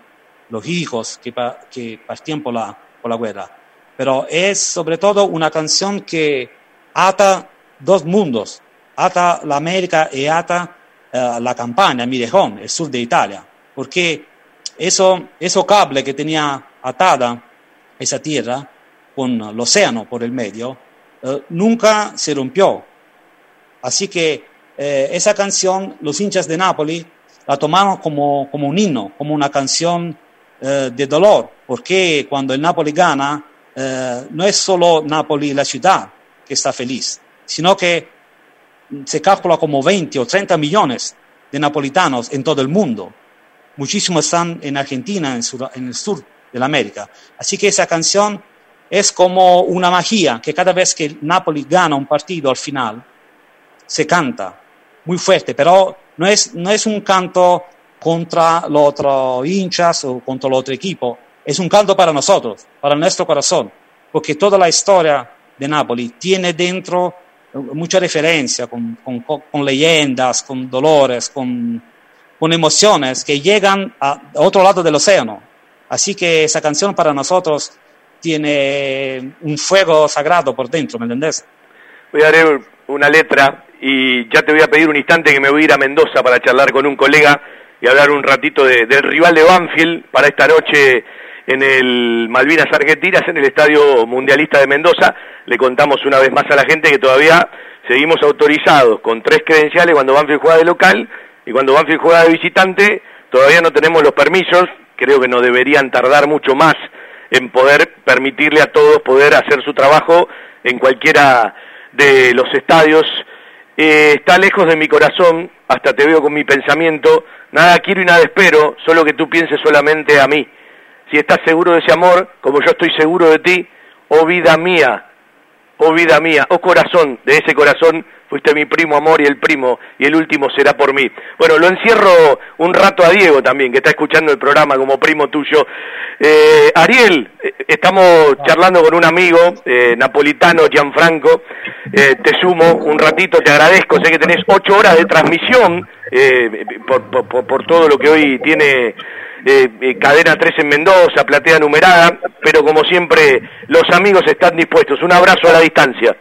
los hijos que, que partían la, por la guerra. Pero es sobre todo una canción que ata dos mundos, ata la América y ata eh, la campaña, Mirejón, el sur de Italia, porque eso, eso cable que tenía atada esa tierra con el océano por el medio, eh, nunca se rompió. Así que eh, esa canción, los hinchas de Nápoles la tomaron como, como un himno, como una canción eh, de dolor, porque cuando el Napoli gana, no es solo Napoli la ciudad que está feliz, sino que se calcula como 20 o 30 millones de napolitanos en todo el mundo. Muchísimos están en Argentina, en, en el sur de la América. Así que esa canción es como una magia que cada vez que Napoli gana un partido al final, se canta muy fuerte, pero no es, no es un canto contra los otros hinchas o contra el otro equipo, es un canto para nosotros, para nuestro corazón, porque toda la historia de Napoli tiene dentro mucha referencia con, con, leyendas, con dolores, con, con emociones que llegan a otro lado del océano. Así que esa canción para nosotros tiene un fuego sagrado por dentro, ¿me entendés? Voy a leer una letra y ya te voy a pedir un instante que me voy a ir a Mendoza para charlar con un colega y hablar un ratito del rival de Banfield para esta noche en el Malvinas Argentinas, en el Estadio Mundialista de Mendoza. Le contamos una vez más a la gente que todavía seguimos autorizados con tres credenciales cuando Banfield juega de local y cuando Banfield juega de visitante. Todavía no tenemos los permisos, creo que no deberían tardar mucho más en poder permitirle a todos poder hacer su trabajo en cualquiera de los estadios. Eh, está lejos de mi corazón, hasta te veo con mi pensamiento, nada quiero y nada espero, solo que tú pienses solamente a mí. Si estás seguro de ese amor, como yo estoy seguro de ti, oh vida mía, oh vida mía, oh corazón, de ese corazón fuiste mi primo amor y el primo, y el último será por mí. Bueno, lo encierro un rato a Diego también, que está escuchando el programa como primo tuyo. Eh, Ariel, eh, estamos charlando con un amigo eh, napolitano, Gianfranco, eh, te sumo un ratito, te agradezco, sé que tenés ocho horas de transmisión por, por, por todo lo que hoy tiene Cadena 3 en Mendoza, platea numerada, pero como siempre los amigos están dispuestos. Un abrazo a la distancia.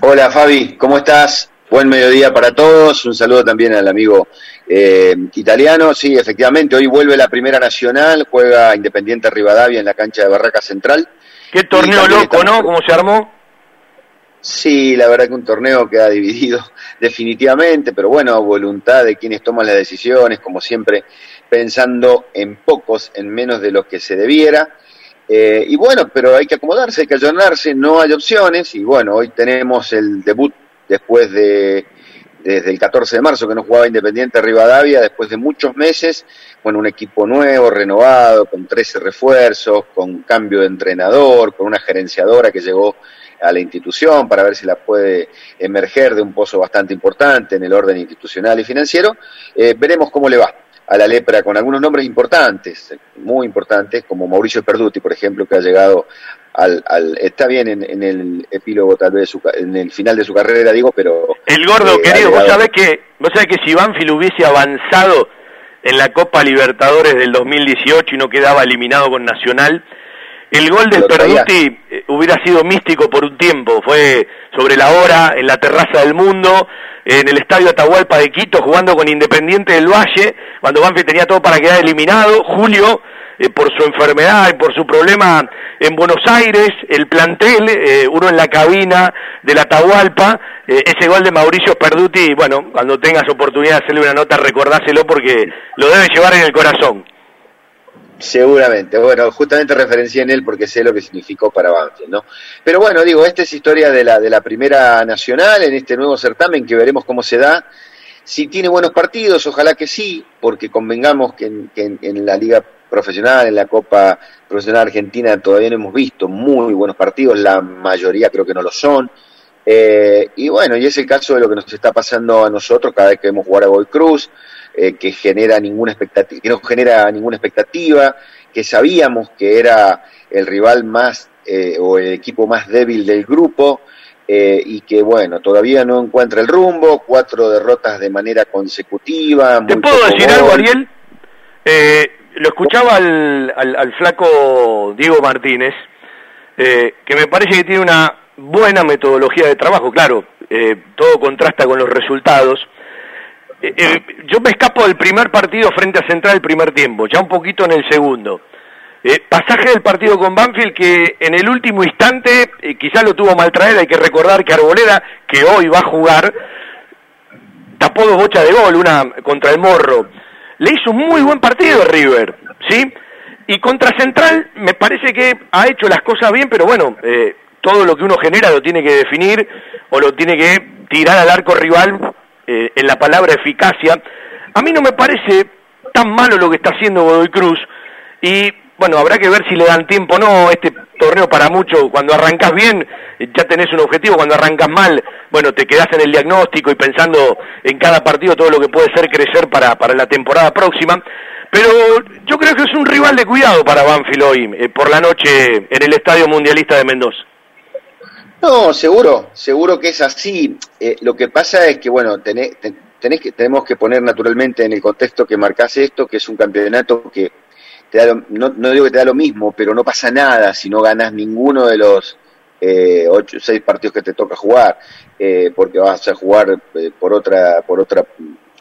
Hola Fabi, ¿cómo estás? Buen mediodía para todos. Un saludo también al amigo eh, italiano. Sí, efectivamente, hoy vuelve la Primera Nacional, juega Independiente Rivadavia en la cancha de Barraca Central. Qué torneo loco, ¿no? ¿Cómo se armó? Sí, la verdad que un torneo que ha dividido definitivamente, pero bueno, voluntad de quienes toman las decisiones, como siempre, pensando en pocos, en menos de lo que se debiera. Eh, y bueno, pero hay que acomodarse, hay que allornarse, no hay opciones. Y bueno, hoy tenemos el debut después de, desde el 14 de marzo que no jugaba Independiente Rivadavia, después de muchos meses, bueno, un equipo nuevo, renovado, con 13 refuerzos, con cambio de entrenador, con una gerenciadora que llegó a la institución para ver si la puede emerger de un pozo bastante importante en el orden institucional y financiero. Eh, veremos cómo le va a la lepra con algunos nombres importantes, muy importantes, como Mauricio Perduti, por ejemplo, que ha llegado al, al está bien en, el epílogo tal vez en el final de su carrera digo pero el gordo eh, querido vos sabés que vos sabés que si Banfield hubiese avanzado en la Copa Libertadores del 2018 y no quedaba eliminado con Nacional el gol del Perduti eh, hubiera sido místico por un tiempo. Fue sobre la hora en la terraza del mundo en el estadio Atahualpa de Quito jugando con Independiente del Valle, cuando Banfield tenía todo para quedar eliminado, Julio, eh, por su enfermedad y por su problema en Buenos Aires, el plantel, eh, uno en la cabina del Atahualpa, eh, ese gol de Mauricio Perduti, bueno, cuando tengas oportunidad de hacerle una nota, recordáselo porque lo debe llevar en el corazón. Seguramente, bueno, justamente referencié en él porque sé lo que significó para Banfield, ¿no? Pero bueno, digo, esta es historia de la, de la Primera Nacional en este nuevo certamen que veremos cómo se da. Si tiene buenos partidos, ojalá que sí, porque convengamos que en, la Liga Profesional, en la Copa Profesional Argentina, todavía no hemos visto muy buenos partidos, la mayoría creo que no lo son. Eh, y bueno, y es el caso de lo que nos está pasando a nosotros cada vez que vemos jugar a Boy Cruz. Eh, que genera ninguna expectativa, que no genera ninguna expectativa, que sabíamos que era el rival más eh, o el equipo más débil del grupo. eh, y que bueno, todavía no encuentra el rumbo, cuatro derrotas de manera consecutiva. ¿Te puedo decir algo, Ariel? Eh, lo escuchaba al, al, flaco Diego Martínez, que me parece que tiene una buena metodología de trabajo, claro, todo contrasta con los resultados. Yo me escapo del primer partido frente a Central el primer tiempo, ya un poquito en el segundo. Eh, pasaje del partido con Banfield que en el último instante eh, quizás lo tuvo mal traer, hay que recordar que Arboleda, que hoy va a jugar, tapó dos bochas de gol, una contra el Morro. Le hizo un muy buen partido River, ¿sí? Y contra Central me parece que ha hecho las cosas bien, pero bueno, eh, todo lo que uno genera lo tiene que definir o lo tiene que tirar al arco rival en la palabra eficacia. A mí no me parece tan malo lo que está haciendo Godoy Cruz y bueno, habrá que ver si le dan tiempo o no. Este torneo para mucho, cuando arrancas bien, ya tenés un objetivo. Cuando arrancas mal, bueno, te quedás en el diagnóstico y pensando en cada partido todo lo que puede ser crecer para, para la temporada próxima. Pero yo creo que es un rival de cuidado para Banfield hoy, eh, por la noche en el Estadio Mundialista de Mendoza. No, seguro, seguro que es así. Eh, lo que pasa es que, bueno, tenés, tenés que, tenemos que poner naturalmente en el contexto que marcás esto, que es un campeonato que no, digo que te da lo mismo, pero no pasa nada si no ganas ninguno de los eh, ocho, seis partidos que te toca jugar, eh, porque vas a jugar eh, por otra, por otra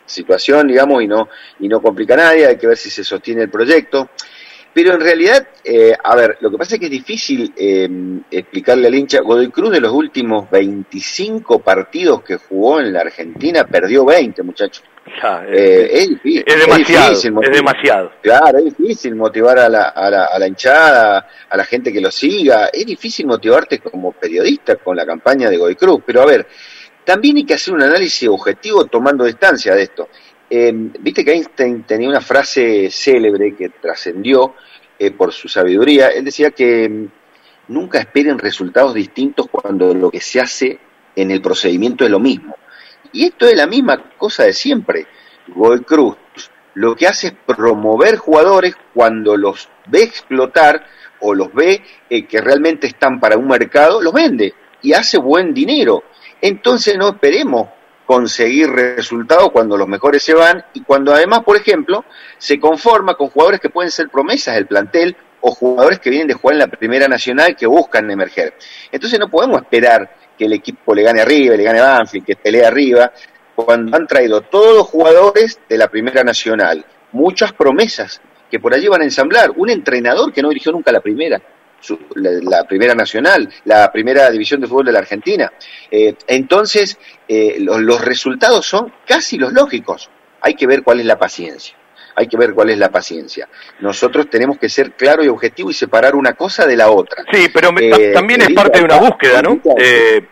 situación, digamos, y no, y no complica a nadie, hay que ver si se sostiene el proyecto. Pero en realidad, eh, a ver, lo que pasa es que es difícil eh, explicarle al hincha, Godoy Cruz de los últimos 25 partidos que jugó en la Argentina perdió 20, muchachos. Eh, es, difícil, es, demasiado, es, demasiado. Claro, es difícil motivar a la, a, la, a la hinchada, a la gente que lo siga, es difícil motivarte como periodista con la campaña de Godoy Cruz, pero a ver, también hay que hacer un análisis objetivo tomando distancia de esto. Eh, Viste que Einstein tenía una frase célebre que trascendió eh, por su sabiduría. Él decía que mm, nunca esperen resultados distintos cuando lo que se hace en el procedimiento es lo mismo. Y esto es la misma cosa de siempre. Gold Cruz lo que hace es promover jugadores cuando los ve explotar o los ve eh, que realmente están para un mercado, los vende y hace buen dinero. Entonces no esperemos conseguir resultados cuando los mejores se van y cuando además, por ejemplo, se conforma con jugadores que pueden ser promesas del plantel o jugadores que vienen de jugar en la Primera Nacional que buscan emerger. Entonces no podemos esperar que el equipo le gane arriba, le gane Banfield, que pelee arriba, cuando han traído todos los jugadores de la Primera Nacional, muchas promesas que por allí van a ensamblar, un entrenador que no dirigió nunca la Primera, la, primera nacional, la primera división de fútbol de la Argentina. Eh, entonces, eh, los, resultados son casi los lógicos. Hay que ver cuál es la paciencia. Hay que ver cuál es la paciencia. Nosotros tenemos que ser claro y objetivo y separar una cosa de la otra. Sí, pero eh, también es parte de una búsqueda, ¿no?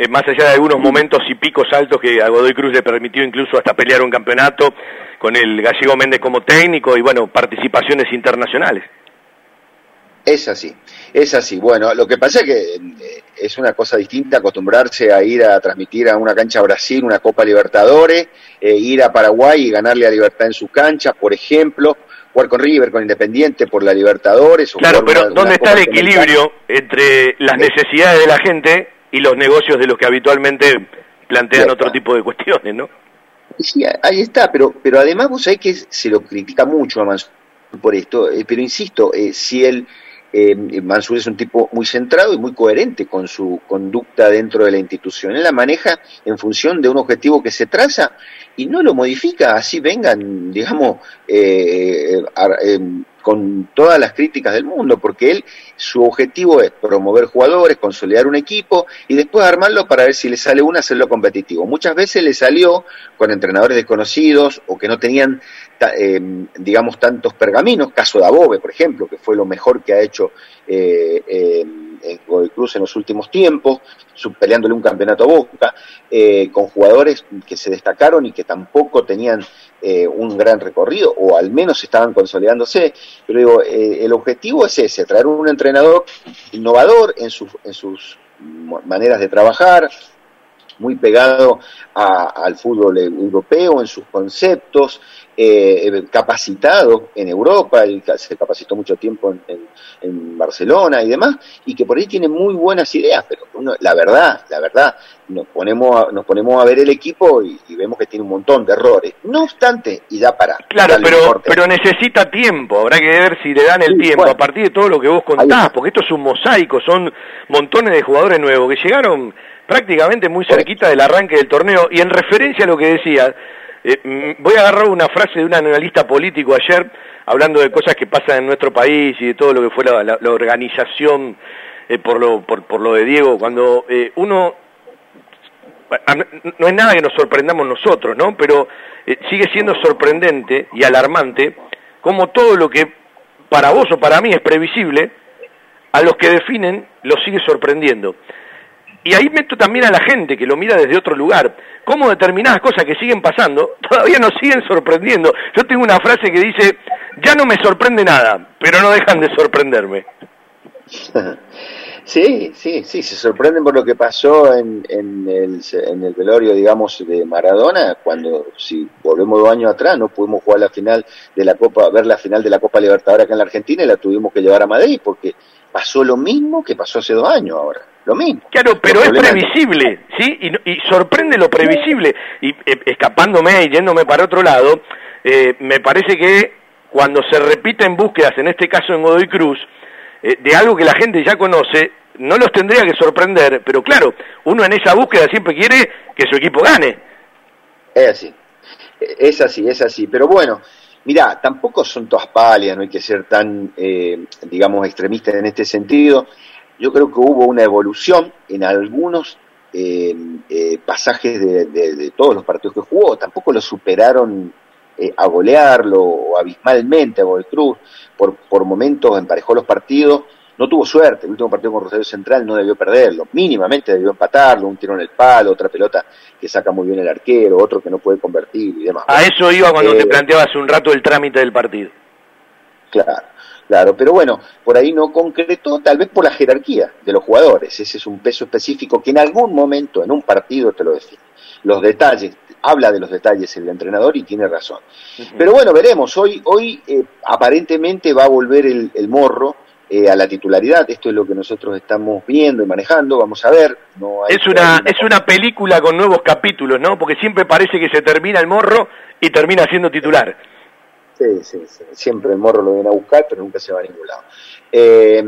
más allá de algunos momentos y picos altos que a Godoy Cruz le permitió incluso hasta pelear un campeonato con el gallego Méndez como técnico y bueno, participaciones internacionales. Es así, es así. Bueno, lo que pasa es que eh, es una cosa distinta acostumbrarse a ir a transmitir a una cancha Brasil una Copa Libertadores, eh, ir a Paraguay y ganarle a Libertad en su cancha, por ejemplo, jugar con River, con Independiente por la Libertadores. claro, pero ¿dónde está el equilibrio entre las necesidades de la gente y los negocios de los que habitualmente plantean otro tipo de cuestiones, no? Sí, ahí está, pero, pero además vos sabés que se lo critica mucho a Mansur por esto, eh, pero insisto, si él eh, Mansur es un tipo muy centrado y muy coherente con su conducta dentro de la institución. Él la maneja en función de un objetivo que se traza y no lo modifica, así vengan, digamos, eh, eh, con todas las críticas del mundo, porque él, su objetivo es promover jugadores, consolidar un equipo y después armarlo para ver si le sale una, hacerlo competitivo. Muchas veces le salió con entrenadores desconocidos o que no tenían eh, digamos, tantos pergaminos, caso de Above, por ejemplo, que fue lo mejor que ha hecho eh, en Godoy Cruz en los últimos tiempos, peleándole un campeonato a Boca, eh, con jugadores que se destacaron y que tampoco tenían un gran recorrido, o al menos estaban consolidándose. Pero digo, el objetivo es ese, traer un entrenador innovador en, en sus maneras de trabajar, muy pegado al fútbol europeo en sus conceptos, eh, capacitado en Europa, y se capacitó mucho tiempo en, Barcelona y demás, y que por ahí tiene muy buenas ideas, pero la verdad, la verdad, nos ponemos a, nos ponemos a ver el equipo y, vemos que tiene un montón de errores. No obstante, y ya para. Claro, pero, pero necesita tiempo, habrá que ver si le dan el tiempo a partir de todo lo que vos contás, porque esto es un mosaico, son montones de jugadores nuevos que llegaron prácticamente muy cerquita del arranque del torneo, y en referencia a lo que decías, eh, mm, voy a agarrar una frase de un analista político ayer, hablando de cosas que pasan en nuestro país y de todo lo que fue la, organización eh, por, lo, por, lo de Diego, cuando eh, uno... No es nada que nos sorprendamos nosotros, ¿no? Pero sigue siendo sorprendente y alarmante como todo lo que para vos o para mí es previsible, a los que definen lo sigue sorprendiendo. Y ahí meto también a la gente que lo mira desde otro lugar. Cómo determinadas cosas que siguen pasando todavía nos siguen sorprendiendo. Yo tengo una frase que dice, ya no me sorprende nada, pero no dejan de sorprenderme. Sí, sí, sí, se sorprenden por lo que pasó en, en, el, en el velorio, digamos, de Maradona, cuando, si volvemos dos años atrás, no pudimos jugar la final de la Copa, ver la final de la Copa Libertadores acá en la Argentina y la tuvimos que llevar a Madrid, porque pasó lo mismo que pasó hace dos años ahora lo mismo. Claro, pero es previsible, ¿sí? Y, sorprende lo previsible. Y eh, escapándome y yéndome para otro lado, eh, me parece que cuando se repiten búsquedas, en este caso en Godoy Cruz, eh, de algo que la gente ya conoce, no los tendría que sorprender, pero claro, uno en esa búsqueda siempre quiere que su equipo gane. Es así, es así, es así. Pero bueno, mira, tampoco son todas pálidas, no hay que ser tan, digamos, extremistas en este sentido yo creo que hubo una evolución en algunos eh, eh, pasajes de, todos los partidos que jugó, tampoco lo superaron eh, a golearlo o abismalmente a Godoy Cruz, por, por momentos emparejó los partidos, no tuvo suerte, el último partido con Rosario Central no debió perderlo, mínimamente debió empatarlo, un tiro en el palo, otra pelota que saca muy bien el arquero, otro que no puede convertir y demás. A eso iba cuando te planteabas un rato el trámite del partido. Claro. Claro, pero bueno, por ahí no concretó, tal vez por la jerarquía de los jugadores. Ese es un peso específico que en algún momento, en un partido, te lo define. Los detalles, habla de los detalles el entrenador y tiene razón. Pero bueno, veremos. Hoy, hoy eh, aparentemente va a volver el, morro eh, a la titularidad. Esto es lo que nosotros estamos viendo y manejando. Vamos a ver. No es una es una película con nuevos capítulos, ¿no? Porque siempre parece que se termina el morro y termina siendo titular. Sí, sí, sí. Siempre el morro lo viene a buscar, pero nunca se va a ningún lado. Eh,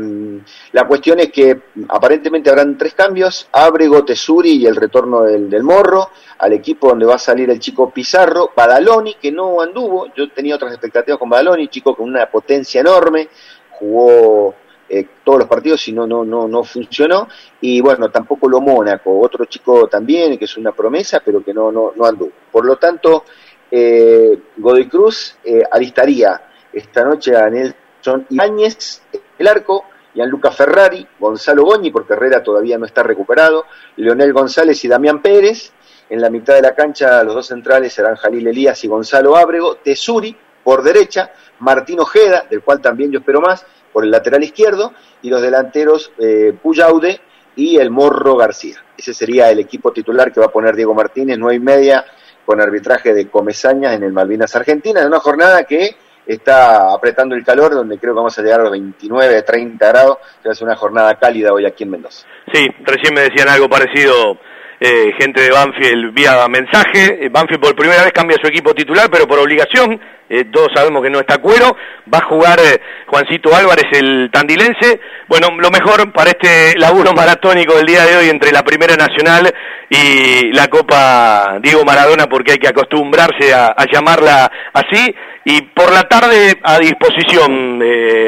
la cuestión es que aparentemente habrán tres cambios, Abrego, Tesuri y el retorno del, morro, al equipo donde va a salir el chico Pizarro, Badaloni, que no anduvo, yo tenía otras expectativas con Badaloni, chico con una potencia enorme, jugó eh, todos los partidos y no, no, no, no funcionó, y bueno, tampoco lo Mónaco, otro chico también, que es una promesa, pero que no, no, no anduvo. Por lo tanto, eh, Godoy Cruz eh, alistaría esta noche a Nelson Ibáñez, el arco, Gianluca Ferrari, Gonzalo Goñi, porque Herrera todavía no está recuperado, Leonel González y Damián Pérez. En la mitad de la cancha, los dos centrales serán Jalil Elías y Gonzalo Ábrego, Tesuri por derecha, Martín Ojeda, del cual también yo espero más, por el lateral izquierdo, y los delanteros eh, Puyaude y el Morro García. Ese sería el equipo titular que va a poner Diego Martínez, nueve y media con arbitraje de Comezañas en el Malvinas Argentina, en una jornada que está apretando el calor, donde creo que vamos a llegar a los 29, 30 grados, que ser una jornada cálida hoy aquí en Mendoza. Sí, recién me decían algo parecido eh, gente de Banfield vía mensaje. Eh, Banfield por primera vez cambia su equipo titular, pero por obligación. Eh, todos sabemos que no está cuero. Va a jugar Juancito Álvarez, el tandilense. Bueno, lo mejor para este laburo maratónico del día de hoy entre la Primera Nacional y la Copa Diego Maradona, porque hay que acostumbrarse a, llamarla así. Y por la tarde a disposición,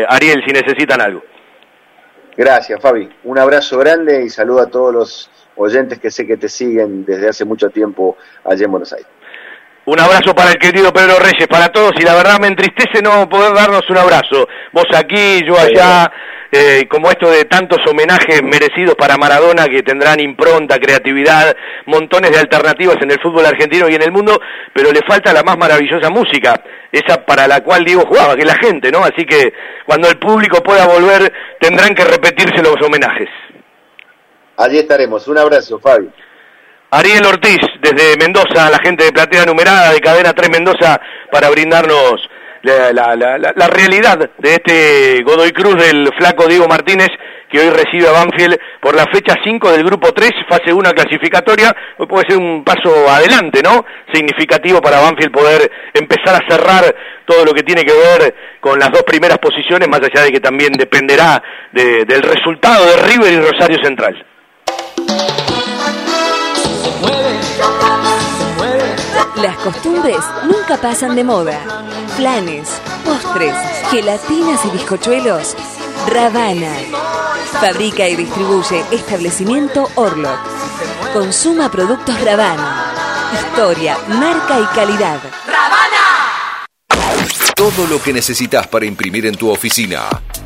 Ariel, si necesitan algo. Gracias, Fabi. Un abrazo grande y saludo a todos los oyentes que sé que te siguen desde hace mucho tiempo allá en Buenos Aires. Un abrazo para el querido Pedro Reyes, para todos, y la verdad me entristece no poder darnos un abrazo. Vos aquí, yo allá, eh, como esto de tantos homenajes merecidos para Maradona que tendrán impronta, creatividad, montones de alternativas en el fútbol argentino y en el mundo, pero le falta la más maravillosa música, esa para la cual Diego jugaba, que es la gente, ¿no? Así que cuando el público pueda volver, tendrán que repetirse los homenajes. Allí estaremos. Un abrazo, Fabio. Ariel Ortiz, desde Mendoza, la gente de Platea Numerada, de Cadena 3 Mendoza, para brindarnos la, la, la, la, realidad de este Godoy Cruz del flaco Diego Martínez, que hoy recibe a Banfield por la fecha 5 del grupo 3, fase 1 clasificatoria, hoy puede ser un paso adelante, ¿no? Significativo para Banfield poder empezar a cerrar todo lo que tiene que ver con las dos primeras posiciones, más allá de que también dependerá de, del resultado de River y Rosario Central. Las costumbres nunca pasan de moda. Planes, postres, gelatinas y bizcochuelos. Ravana. Fabrica y distribuye establecimiento Orlok. Consuma productos Ravana. Historia, marca y calidad. Todo lo que necesitas para imprimir en tu oficina.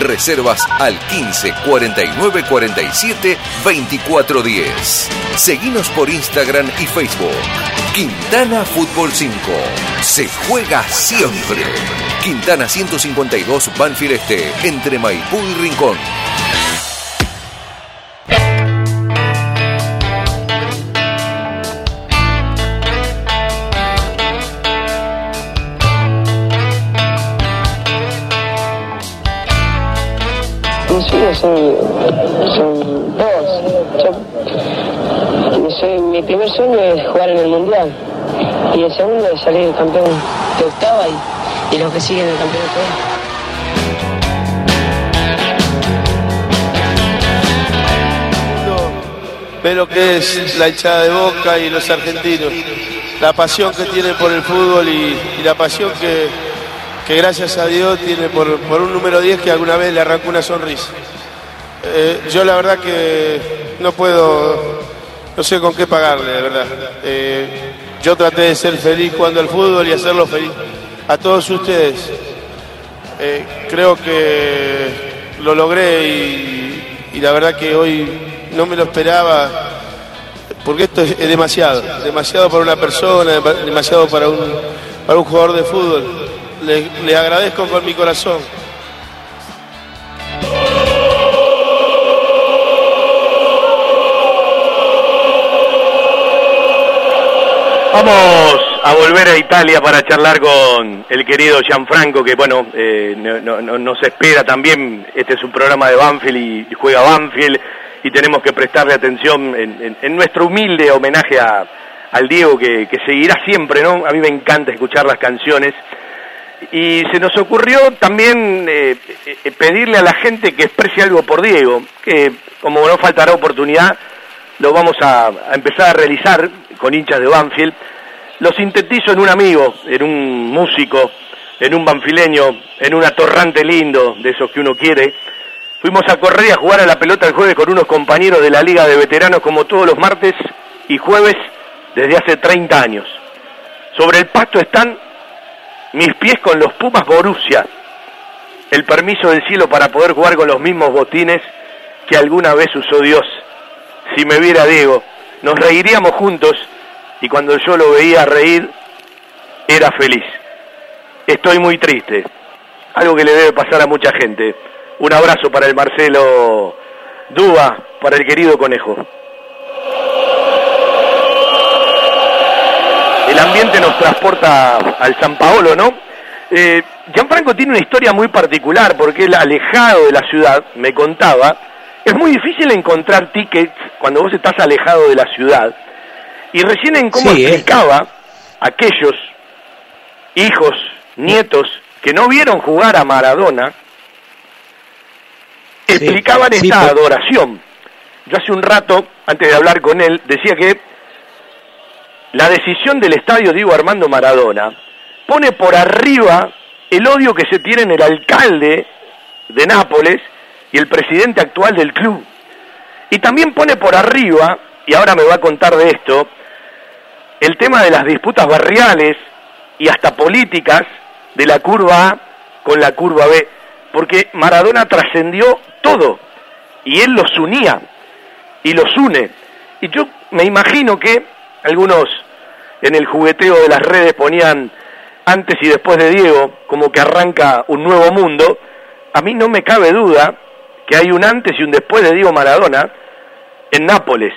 Reservas al 15 49 47 24 10. Seguinos por Instagram y Facebook. Quintana Fútbol 5. Se juega siempre. Quintana 152 Banfield Este, entre Maipú y Rincón. Son, son dos. mi primer sueño es jugar en el Mundial y el segundo es salir campeón de octava y, los que siguen el campeonato. Ve lo que es la hinchada de Boca y los argentinos, la pasión que tienen por el fútbol y la pasión que, que gracias a Dios tiene por, un número 10 que alguna vez le arrancó una sonrisa. Eh, yo la verdad que no puedo, no sé con qué pagarle, de verdad. Eh, yo traté de ser feliz jugando al fútbol y hacerlo feliz a todos ustedes. Eh, creo que lo logré y, la verdad que hoy no me lo esperaba, porque esto es, demasiado, demasiado para una persona, demasiado para un, para un jugador de fútbol. Le agradezco con mi corazón. Vamos a volver a Italia para charlar con el querido Gianfranco, que bueno, eh, nos espera también. Este es un programa de Banfield y, juega Banfield y tenemos que prestarle atención en, nuestro humilde homenaje a, al Diego, que, seguirá siempre, ¿no? A mí me encanta escuchar las canciones. Y se nos ocurrió también eh, eh, pedirle a la gente que exprese algo por Diego, que como no faltará oportunidad, lo vamos a empezar a realizar con hinchas de Banfield, lo sintetizo en un amigo, en un músico, en un banfileño, en un atorrante lindo, de esos que uno quiere. Fuimos a correr y a jugar a la pelota el jueves con unos compañeros de la Liga de Veteranos como todos los martes y jueves desde hace 30 años. Sobre el pasto están mis pies con los Pumas Borussia, el permiso del cielo para poder jugar con los mismos botines que alguna vez usó Dios. Si me viera Diego, nos reiríamos juntos y cuando yo lo veía reír, era feliz. Estoy muy triste, algo que le debe pasar a mucha gente. Un abrazo para el Marcelo Dúa, para el querido conejo. El ambiente nos transporta al San Paolo, ¿no? Eh, Gianfranco tiene una historia muy particular porque él alejado de la ciudad, me contaba, es muy difícil encontrar tickets cuando vos estás alejado de la ciudad. Y recién en cómo Sí, eh. explicaba aquellos hijos, nietos que no vieron jugar a Maradona, explicaban sí, esta adoración. Yo hace un rato, antes de hablar con él, decía que la decisión del estadio Diego Armando Maradona pone por arriba el odio que se tiene en el alcalde de Nápoles y el presidente actual del club. Y también pone por arriba, y ahora me va a contar de esto, el tema de las disputas barriales y hasta políticas de la curva A con la curva B, porque Maradona trascendió todo y él los unía y los une. Y yo me imagino que algunos en el jugueteo de las redes ponían antes y después de Diego, como que arranca un nuevo mundo. A mí no me cabe duda que hay un antes y un después de Diego Maradona en Nápoles,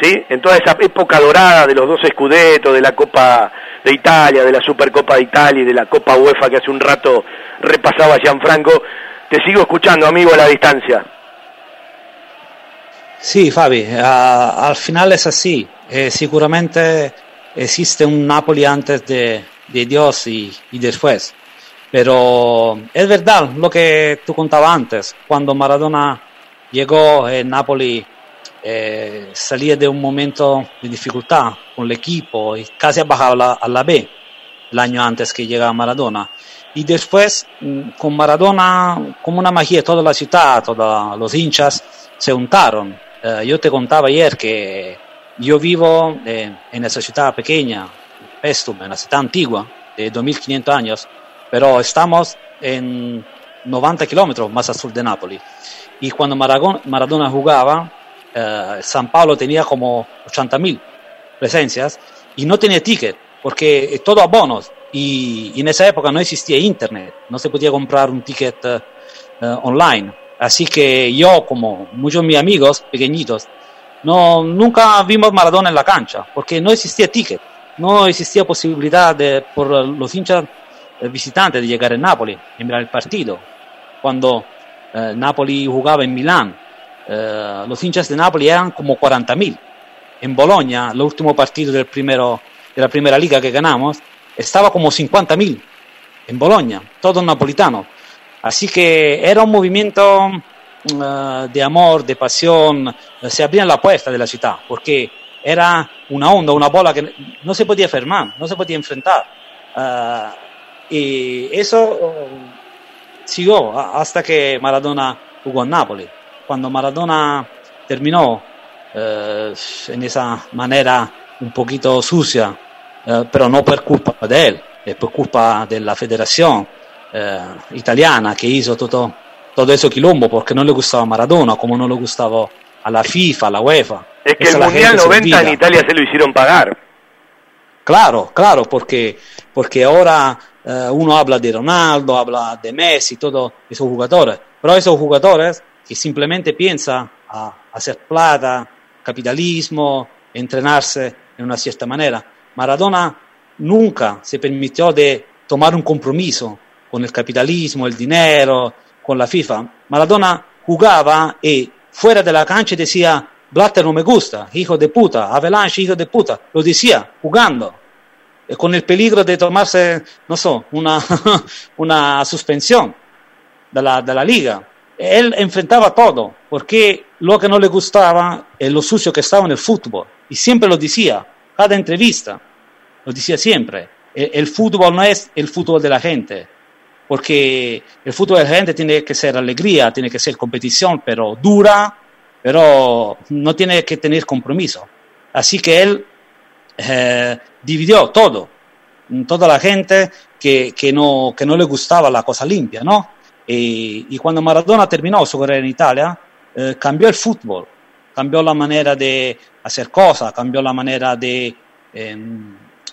¿sí? En toda esa época dorada de los dos escudetos, de la Copa de Italia, de la Supercopa de Italia y de la Copa UEFA que hace un rato repasaba Gianfranco. Te sigo escuchando, amigo, a la distancia. Sí, Fabi, al final es así. Eh, seguramente existe un Napoli antes de, de Dios y, después. Pero es verdad lo que tú contabas antes. Cuando Maradona llegó en Napoli, eh, salía de un momento de dificultad con el equipo y casi ha bajado a la, B el año antes que llegara Maradona. Y después, mm, con Maradona, como una magia, toda la ciudad, todos los hinchas se juntaron. Eh, yo te contaba ayer que yo vivo eh, en esa ciudad pequeña, Pestum, una ciudad antigua, de 2500 años, pero estamos en 90 kilómetros más al sur de Nápoles. Y cuando Maradona, jugaba, eh, San Pablo tenía como 80.000 presencias y no tenía ticket, porque todo a bonos. Y, y en esa época no existía internet, no se podía comprar un ticket eh, eh, online. Así que yo, como muchos de mis amigos pequeñitos, no, nunca vimos Maradona en la cancha, porque no existía ticket, no existía posibilidad de, por los hinchas eh, visitantes de llegar a Nápoles y mirar el partido. Cuando eh, Napoli jugaba en Milán, eh, los hinchas de Napoli eran como 40.000. En Bolonia, el último partido del primero, de la primera liga que ganamos, estaba como 50.000 en Bolonia, todo napolitano. Así que era un movimiento de amor, de pasión, eh, se abrían la puerta de la ciudad, porque era una onda, una bola que no se podía fermar, no se podía enfrentar. Eh, y eso eh, siguió a- hasta que Maradona jugó en Nápoles. Cuando Maradona terminó eh, en esa manera un poquito sucia, eh, pero no por culpa de él, es por culpa de la federación eh, italiana que hizo todo, todo ese quilombo porque no le gustaba Maradona, como no le gustaba a la FIFA, a la UEFA. Es que Eso el Mundial gente se 90 en. Italia se lo hicieron pagar. Claro, claro, porque, porque ahora eh, uno habla de Ronaldo, habla de Messi, todos esos jugadores, pero esos jugadores que simplemente piensan a hacer plata, capitalismo, entrenarse en una cierta manera. Maradona nunca se permitió de tomar un compromiso con el capitalismo, el dinero, con la FIFA. Maradona jugaba y fuera de la cancha decía, Blatter no me gusta, hijo de puta, Avalanche, hijo de puta, lo decía jugando, eh, con el peligro de tomarse, no sé, una, una suspensión de la, de la liga. Él enfrentaba todo, porque lo que no le gustaba es lo sucio que estaba en el fútbol. Y siempre lo decía, cada entrevista, lo decía siempre. El, el fútbol no es el fútbol de la gente, porque el fútbol de la gente tiene que ser alegría, tiene que ser competición, pero dura, pero no tiene que tener compromiso. Así que él eh, dividió todo, toda la gente que, que, no, que no le gustaba la cosa limpia, ¿no? Y, y cuando Maradona terminó su carrera en Italia, eh, cambió el fútbol, cambió la manera de hacer cosas, cambió la manera de eh,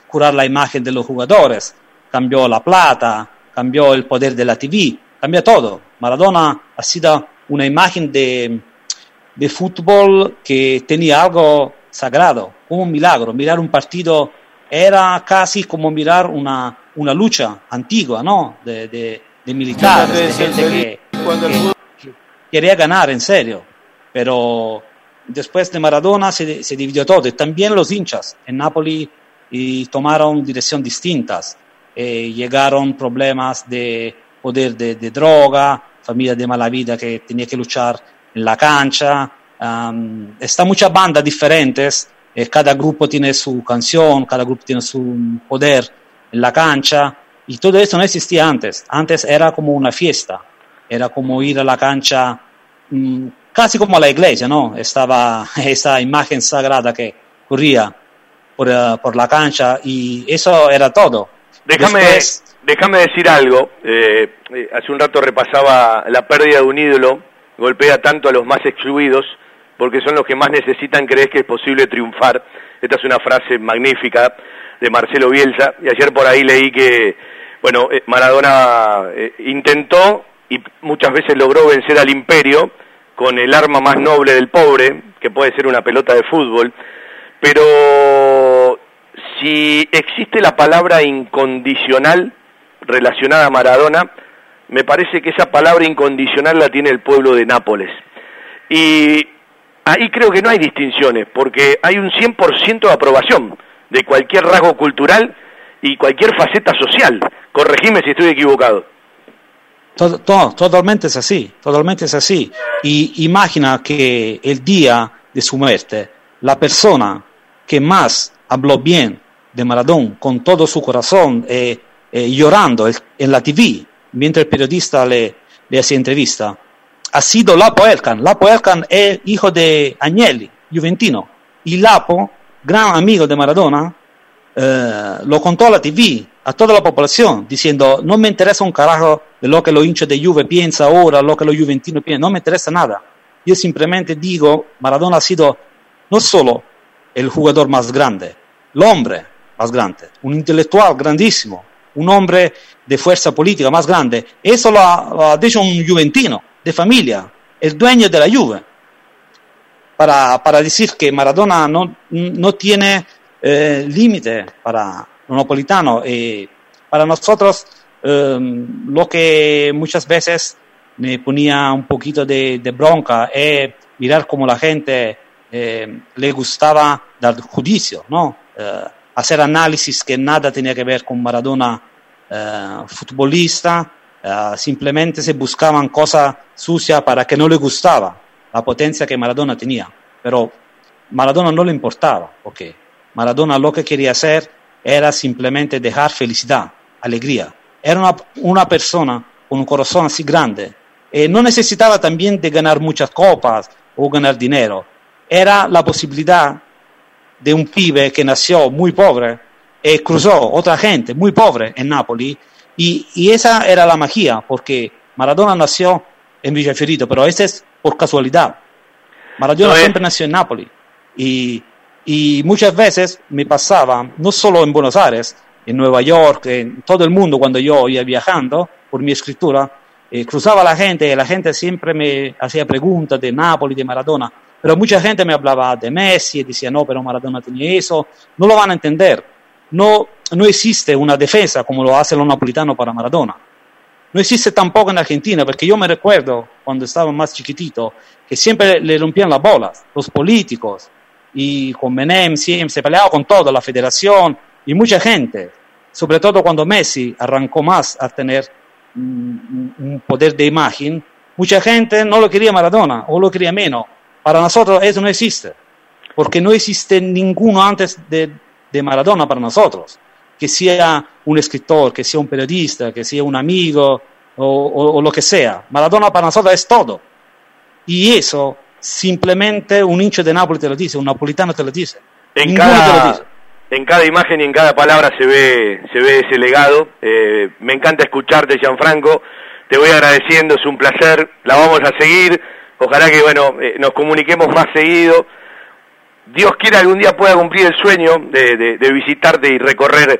curar la imagen de los jugadores, cambió la plata, cambió el poder de la TV, cambió todo. Maradona ha sido una imagen de, de fútbol que tenía algo sagrado, como un milagro. Mirar un partido era casi como mirar una, una lucha antigua, ¿no? De, de, de militares, de gente que, que, que quería ganar en serio. Pero después de Maradona se, se dividió todo, y también los hinchas en Napoli y tomaron dirección distintas. Eh, llegaron problemas de poder de, droga, familias de mala vida que tenía que luchar en la cancha. Um, está muchas bandas diferentes, eh, cada grupo tiene su canción, cada grupo tiene su poder en la cancha y todo eso no existía antes. Antes era como una fiesta, era como ir a la cancha mmm, casi como a la iglesia, ¿no? Estaba esa imagen sagrada que corría por, uh, por la cancha y eso era todo. Déjame, Después, déjame decir algo. Eh, eh, hace un rato repasaba la pérdida de un ídolo, golpea tanto a los más excluidos, porque son los que más necesitan creer que es posible triunfar. Esta es una frase magnífica de Marcelo Bielsa, y ayer por ahí leí que, bueno, eh, Maradona eh, intentó y muchas veces logró vencer al imperio con el arma más noble del pobre, que puede ser una pelota de fútbol, pero si existe la palabra incondicional relacionada a Maradona, me parece que esa palabra incondicional la tiene el pueblo de Nápoles. Y ahí creo que no hay distinciones, porque hay un 100% de aprobación de cualquier rasgo cultural y cualquier faceta social. Corregime si estoy equivocado. Totalmente es así, totalmente es así. Y imagina que el día de su muerte, la persona que más habló bien de Maradona con todo su corazón, eh, eh, llorando en la TV, mientras el periodista le, le hacía entrevista, ha sido Lapo Elkan. Lapo Elkan es hijo de Agnelli, juventino. Y Lapo, gran amigo de Maradona, eh, lo contó a la TV, a toda la población, diciendo, no me interesa un carajo de lo que los hinchas de Juve piensan ahora, lo que los juventinos piensan, no me interesa nada. Yo simplemente digo, Maradona ha sido no solo el jugador más grande, el hombre más grande, un intelectual grandísimo, un hombre de fuerza política más grande. Eso lo ha, lo dicho un juventino de familia, el dueño de la Juve, para, para decir que Maradona no, no tiene eh, límite para los napolitanos. Y para nosotros, eh, lo que muchas veces me ponía un poquito de, bronca es mirar cómo la gente eh, le gustaba dar juicio, ¿no? Hacer análisis que nada tenía que ver con Maradona eh, futbolista, eh, simplemente se buscaban cosas sucias para que no le gustaba la potencia que Maradona tenía. Pero Maradona no le importaba, porque Maradona lo que quería hacer era simplemente dejar felicidad, alegría. Era una, una persona con un corazón así grande. Eh, no necesitaba también de ganar muchas copas o ganar dinero. Era la posibilidad de un pibe que nació muy pobre y cruzó otra gente muy pobre en Nápoles y, y, esa era la magia porque Maradona nació en Villafiorito pero ese es por casualidad. Maradona no siempre nació en Nápoles y, y, muchas veces me pasaba no solo en Buenos Aires en Nueva York en todo el mundo cuando yo iba viajando por mi escritura eh, cruzaba la gente y la gente siempre me hacía preguntas de Nápoles de Maradona pero mucha gente me hablaba de Messi y decía, no, pero Maradona tenía eso. No lo van a entender. No, no existe una defensa como lo hace los napolitanos para Maradona. No existe tampoco en Argentina, porque yo me recuerdo cuando estaba más chiquitito que siempre le rompían las bolas, los políticos, y con Menem siempre se peleaba con toda la federación y mucha gente, sobre todo cuando Messi arrancó más a tener un, un poder de imagen, mucha gente no lo quería Maradona o lo quería menos para nosotros eso no existe, porque no existe ninguno antes de, de Maradona para nosotros, que sea un escritor, que sea un periodista, que sea un amigo o, o, o, lo que sea. Maradona para nosotros es todo. Y eso simplemente un hincha de Nápoles te lo dice, un napolitano te lo dice. En cada, en cada imagen y en cada palabra se ve, se ve ese legado. Eh, me encanta escucharte, Gianfranco. Te voy agradeciendo, es un placer. La vamos a seguir Ojalá que, bueno, eh, nos comuniquemos más seguido. Dios quiera algún día pueda cumplir el sueño de, de, de, visitarte y recorrer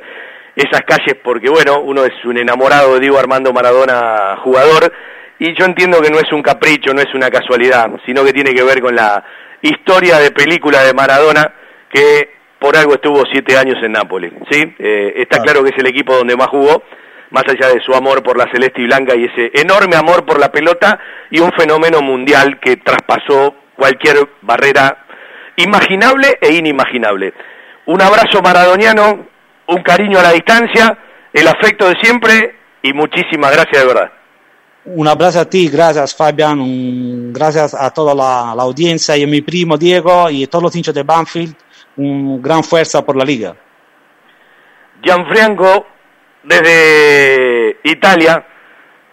esas calles, porque, bueno, uno es un enamorado de Diego Armando Maradona, jugador, y yo entiendo que no es un capricho, no es una casualidad, sino que tiene que ver con la historia de película de Maradona, que por algo estuvo siete años en Nápoles, ¿sí? Eh, está claro. claro que es el equipo donde más jugó, más allá de su amor por la celeste y blanca y ese enorme amor por la pelota y un fenómeno mundial que traspasó cualquier barrera imaginable e inimaginable. Un abrazo maradoniano, un cariño a la distancia, el afecto de siempre y muchísimas gracias de verdad. Un abrazo a ti, gracias Fabián, un- gracias a toda la, la audiencia y a mi primo Diego y a todos los hinchas de Banfield, un gran fuerza por la liga. Gianfranco, desde Italia,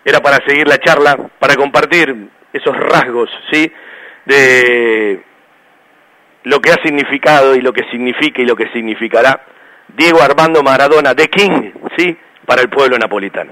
era para seguir la charla, para compartir esos rasgos, ¿sí? De lo que ha significado y lo que significa y lo que significará Diego Armando Maradona, de King, ¿sí? Para el pueblo napolitano.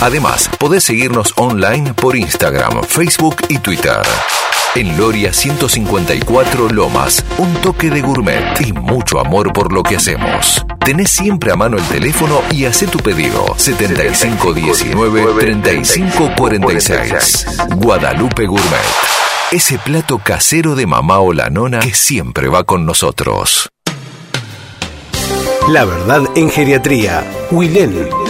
Además, podés seguirnos online por Instagram, Facebook y Twitter. En Loria 154 Lomas, un toque de gourmet y mucho amor por lo que hacemos. Tenés siempre a mano el teléfono y hacé tu pedido 7519-3546. Guadalupe Gourmet. Ese plato casero de mamá o la nona que siempre va con nosotros. La verdad en geriatría. Wilén.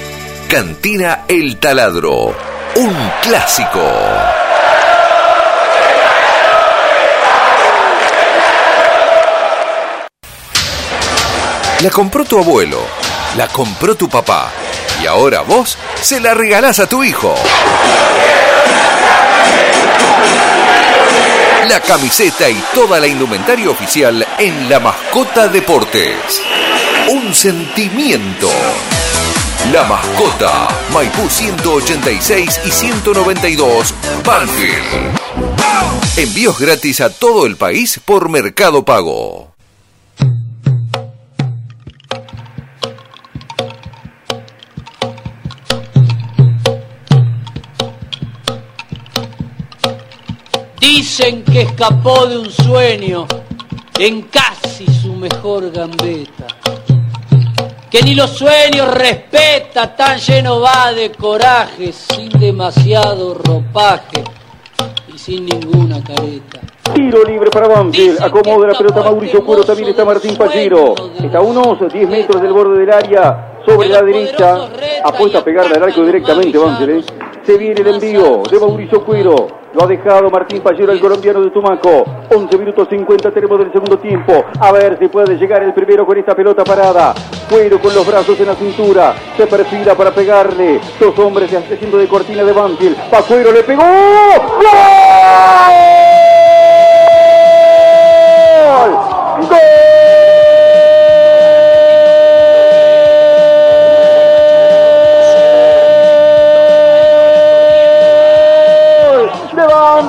Cantina El Taladro, un clásico. La compró tu abuelo, la compró tu papá y ahora vos se la regalás a tu hijo. La camiseta y toda la indumentaria oficial en La Mascota Deportes. Un sentimiento. La Mascota, Maipú 186 y 192, Banfield. Envíos gratis a todo el país por Mercado Pago. Dicen que escapó de un sueño en casi su mejor gambeta. Que ni los sueños respeta, tan lleno va de coraje, sin demasiado ropaje y sin ninguna careta. Tiro libre para Banfield. Acomoda la pelota Mauricio Cuero. También está Martín Pallero. Está a unos 10 metros del borde del área. Sobre la derecha. Apuesta a pegarle al arco directamente Banfield. ¿eh? Se viene el envío de Mauricio Cuero. Lo ha dejado Martín Pallero, el colombiano de Tumaco. 11 minutos 50 tenemos del segundo tiempo. A ver si puede llegar el primero con esta pelota parada. Cuero con los brazos en la cintura. Se perfila para pegarle. Dos hombres haciendo de cortina de Banfield. Pa Cuero le pegó. ¡Gol! ¡Gol!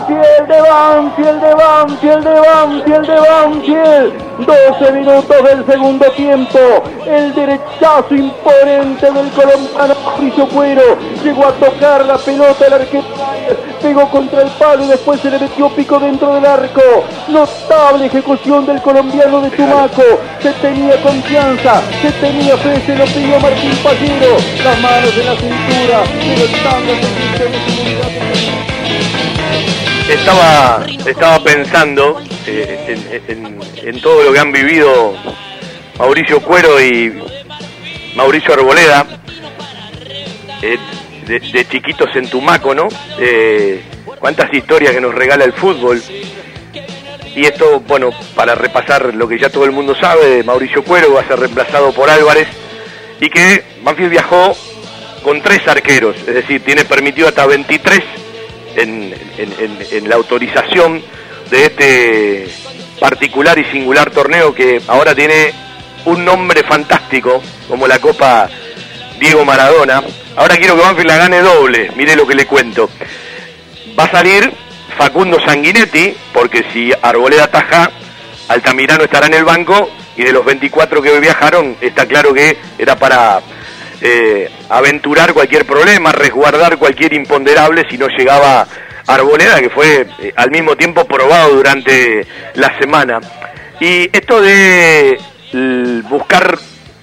Banfield, de Banfield, de Banfield, de Banfield, de Banfield. 12 minutos del segundo tiempo. El derechazo imponente del colombiano Mauricio Cuero. Llegó a tocar la pelota el arquero. Pegó contra el palo y después se le metió pico dentro del arco. Notable ejecución del colombiano de Tumaco. Se tenía confianza, se tenía fe, se lo pidió Martín Pallero. Las manos en la cintura, pero estando en estaba, estaba pensando eh, en, en todo lo que han vivido Mauricio Cuero y Mauricio Arboleda, eh, de, chiquitos en Tumaco, ¿no? Eh, cuántas historias que nos regala el fútbol. Y esto, bueno, para repasar lo que ya todo el mundo sabe, Mauricio Cuero va a ser reemplazado por Álvarez y que Banfield viajó con tres arqueros, es decir, tiene permitido hasta 23 en, la autorización de este particular y singular torneo que ahora tiene un nombre fantástico como la Copa Diego Maradona. Ahora quiero que Banfield la gane doble, mire lo que le cuento. Va a salir Facundo Sanguinetti, porque si Arboleda ataja, Altamirano estará en el banco y de los 24 que hoy viajaron, está claro que era para eh, aventurar cualquier problema, resguardar cualquier imponderable si no llegaba Arboleda, que fue eh, al mismo tiempo probado durante la semana. Y esto de buscar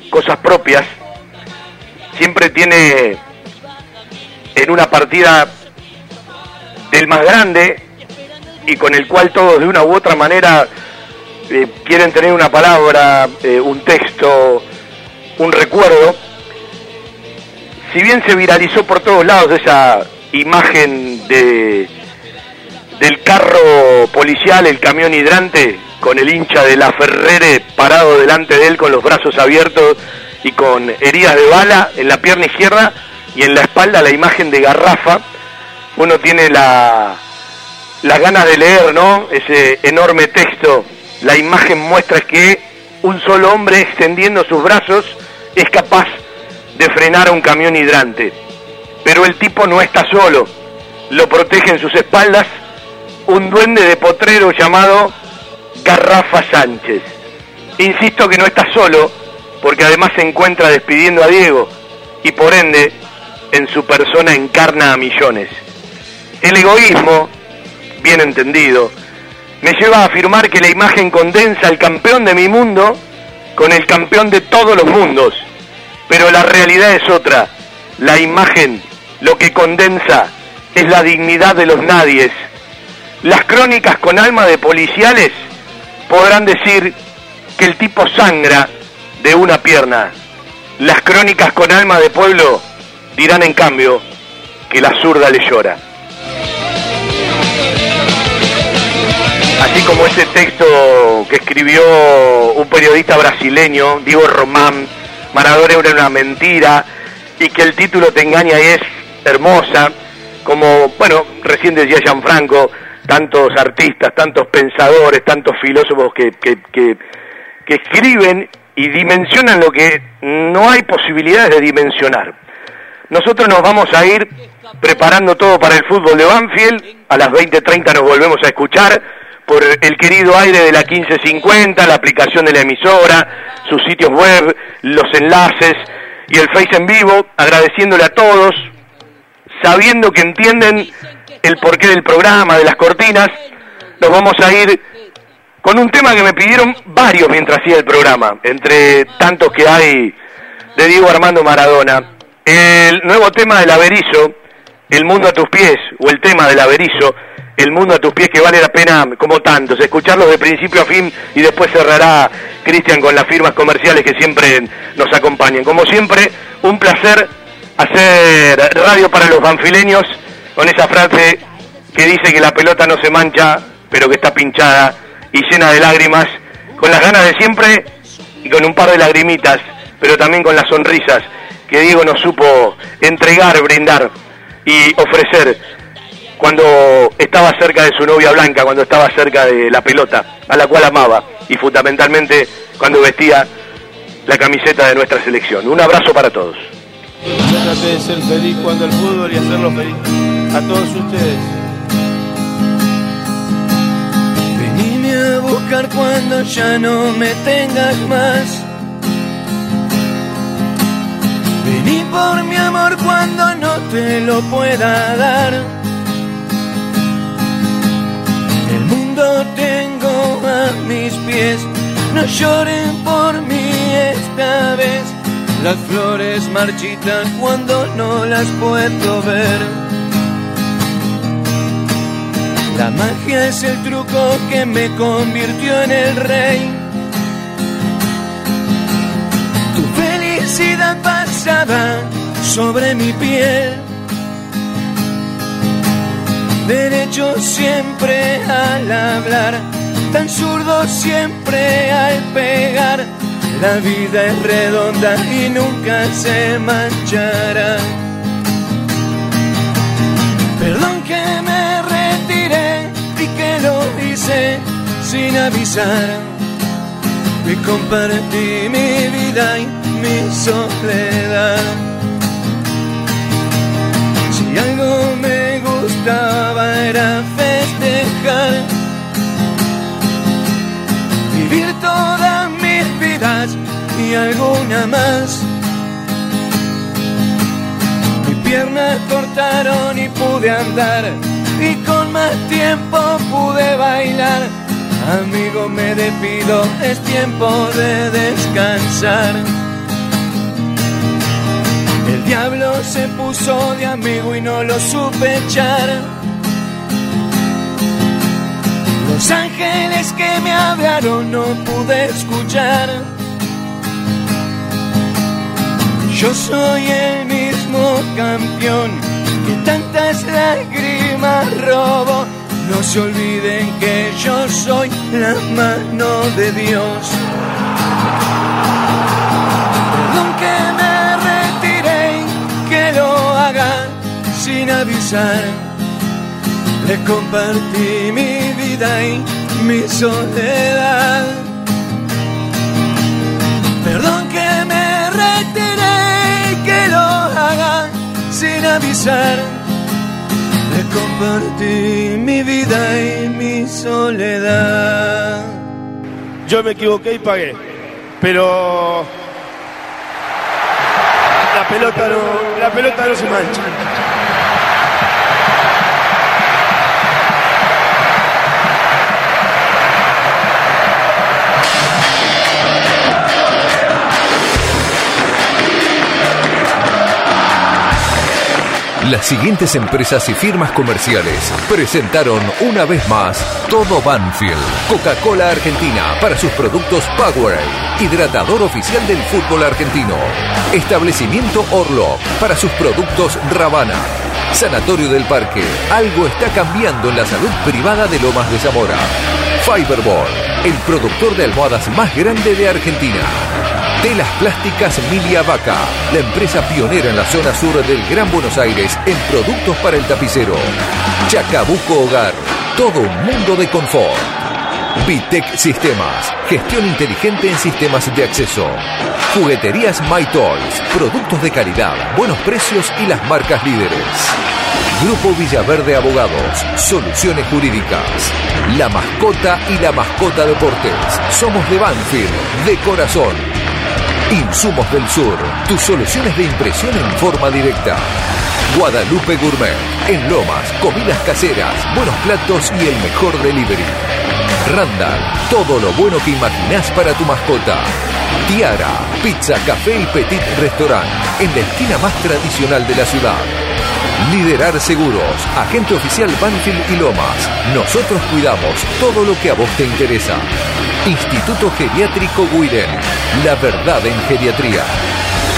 cosas propias siempre tiene en una partida del más grande y con el cual todos de una u otra manera eh, quieren tener una palabra, eh, un texto, un recuerdo. Si bien se viralizó por todos lados esa imagen de del carro policial, el camión hidrante, con el hincha de la Ferrere parado delante de él con los brazos abiertos y con heridas de bala en la pierna izquierda y en la espalda la imagen de Garrafa. Uno tiene la, las ganas de leer, ¿no? Ese enorme texto. La imagen muestra que un solo hombre extendiendo sus brazos es capaz de frenar a un camión hidrante. Pero el tipo no está solo. Lo protege en sus espaldas un duende de potrero llamado Garrafa Sánchez. Insisto que no está solo, porque además se encuentra despidiendo a Diego y por ende en su persona encarna a millones. El egoísmo, bien entendido, me lleva a afirmar que la imagen condensa al campeón de mi mundo con el campeón de todos los mundos. Pero la realidad es otra. La imagen lo que condensa es la dignidad de los nadies. Las crónicas con alma de policiales podrán decir que el tipo sangra de una pierna. Las crónicas con alma de pueblo dirán en cambio que la zurda le llora. Así como ese texto que escribió un periodista brasileño, Diego Román, Maradona era una mentira, y que el título te engaña y es hermosa, como, bueno, recién decía Gianfranco, tantos artistas, tantos pensadores, tantos filósofos que, que, escriben y dimensionan lo que no hay posibilidades de dimensionar. Nosotros nos vamos a ir preparando todo para el fútbol de Banfield. A las 20.30 nos volvemos a escuchar por el querido aire de la 1550, la aplicación de la emisora, sus sitios web, los enlaces y el Face en vivo, agradeciéndole a todos, sabiendo que entienden el porqué del programa, de las cortinas, nos vamos a ir con un tema que me pidieron varios mientras hacía el programa, entre tantos que hay de Diego Armando Maradona. El nuevo tema del Averizo, El mundo a tus pies, o el tema del Averizo, El mundo a tus pies, que vale la pena, como tantos, escucharlos de principio a fin y después cerrará Cristian con las firmas comerciales que siempre nos acompañan. Como siempre, un placer hacer radio para los banfileños con esa frase que dice que la pelota no se mancha, pero que está pinchada y llena de lágrimas, con las ganas de siempre y con un par de lagrimitas, pero también con las sonrisas que Diego nos supo entregar, brindar y ofrecer cuando estaba cerca de su novia blanca, cuando estaba cerca de la pelota, a la cual amaba, y fundamentalmente cuando vestía la camiseta de nuestra selección. Un abrazo para todos. de ser feliz cuando el fútbol y hacerlo feliz a todos ustedes. Venime a buscar cuando ya no me tengas más. Vení por mi amor cuando no te lo pueda dar. Mundo tengo a mis pies, no lloren por mí esta vez. Las flores marchitan cuando no las puedo ver. La magia es el truco que me convirtió en el rey. Tu felicidad pasaba sobre mi piel. Derecho siempre al hablar, tan zurdo siempre al pegar. La vida es redonda y nunca se manchará. Perdón que me retiré y que lo hice sin avisar. Y compartí mi vida y mi soledad. Si algo me gustaba era festejar. Vivir todas mis vidas y alguna más. Mi pierna cortaron y pude andar y con más tiempo pude bailar. Amigo, me despido, es tiempo de descansar. El diablo se puso de amigo y no lo supe echar. Los ángeles que me hablaron no pude escuchar. Yo soy el mismo campeón que tantas lágrimas robo. No se olviden que yo soy la mano de Dios. Avisar. Le compartí mi vida y mi soledad. Perdón que me retiré, que lo haga sin avisar. Le compartí mi vida y mi soledad. Yo me equivoqué y pagué, pero la pelota no, la pelota no se mancha. Las siguientes empresas y firmas comerciales presentaron una vez más todo Banfield. Coca-Cola Argentina para sus productos Powerade, hidratador oficial del fútbol argentino. Establecimiento Orlock para sus productos Ravana. Sanatorio del Parque, algo está cambiando en la salud privada de Lomas de Zamora. Fiberboard, el productor de almohadas más grande de Argentina. Telas Plásticas Milia Vaca, la empresa pionera en la zona sur del Gran Buenos Aires en productos para el tapicero. Chacabuco Hogar, todo un mundo de confort. Vitec Sistemas, gestión inteligente en sistemas de acceso. Jugueterías My Toys, productos de calidad, buenos precios y las marcas líderes. Grupo Villaverde Abogados, soluciones jurídicas. La mascota y la mascota deportes. Somos de Banfield, de corazón. Insumos del Sur, tus soluciones de impresión en forma directa. Guadalupe Gourmet, en Lomas, comidas caseras, buenos platos y el mejor delivery. Randall, todo lo bueno que imaginás para tu mascota. Tiara, pizza, café y petit restaurant, en la esquina más tradicional de la ciudad. Liderar Seguros, agente oficial Banfield y Lomas. Nosotros cuidamos todo lo que a vos te interesa. Instituto Geriátrico Guiden, la verdad en geriatría.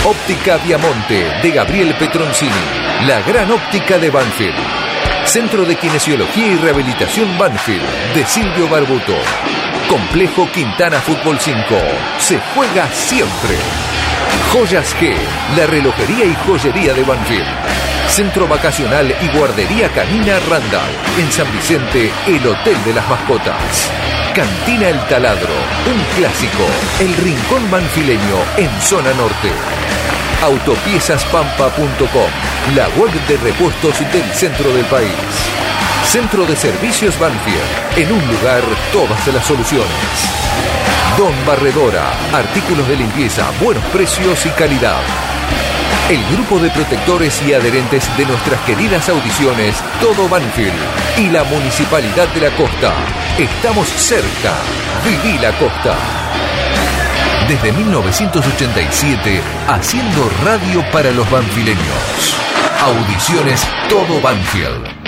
Óptica Viamonte de Gabriel Petroncini, la gran óptica de Banfield. Centro de Kinesiología y Rehabilitación Banfield de Silvio Barbuto. Complejo Quintana Fútbol 5. Se juega siempre. Joyas G, la relojería y joyería de Banfield. Centro Vacacional y Guardería Canina Randall. En San Vicente, el Hotel de las Mascotas. Cantina El Taladro, un clásico. El Rincón Banfileño en Zona Norte. Autopiezaspampa.com, la web de repuestos del centro del país. Centro de Servicios Banfield, en un lugar todas las soluciones. Don Barredora, artículos de limpieza, buenos precios y calidad. El grupo de protectores y adherentes de nuestras queridas audiciones, Todo Banfield y la Municipalidad de la Costa. Estamos cerca. Viví la Costa. Desde 1987, haciendo radio para los banfileños. Audiciones Todo Banfield.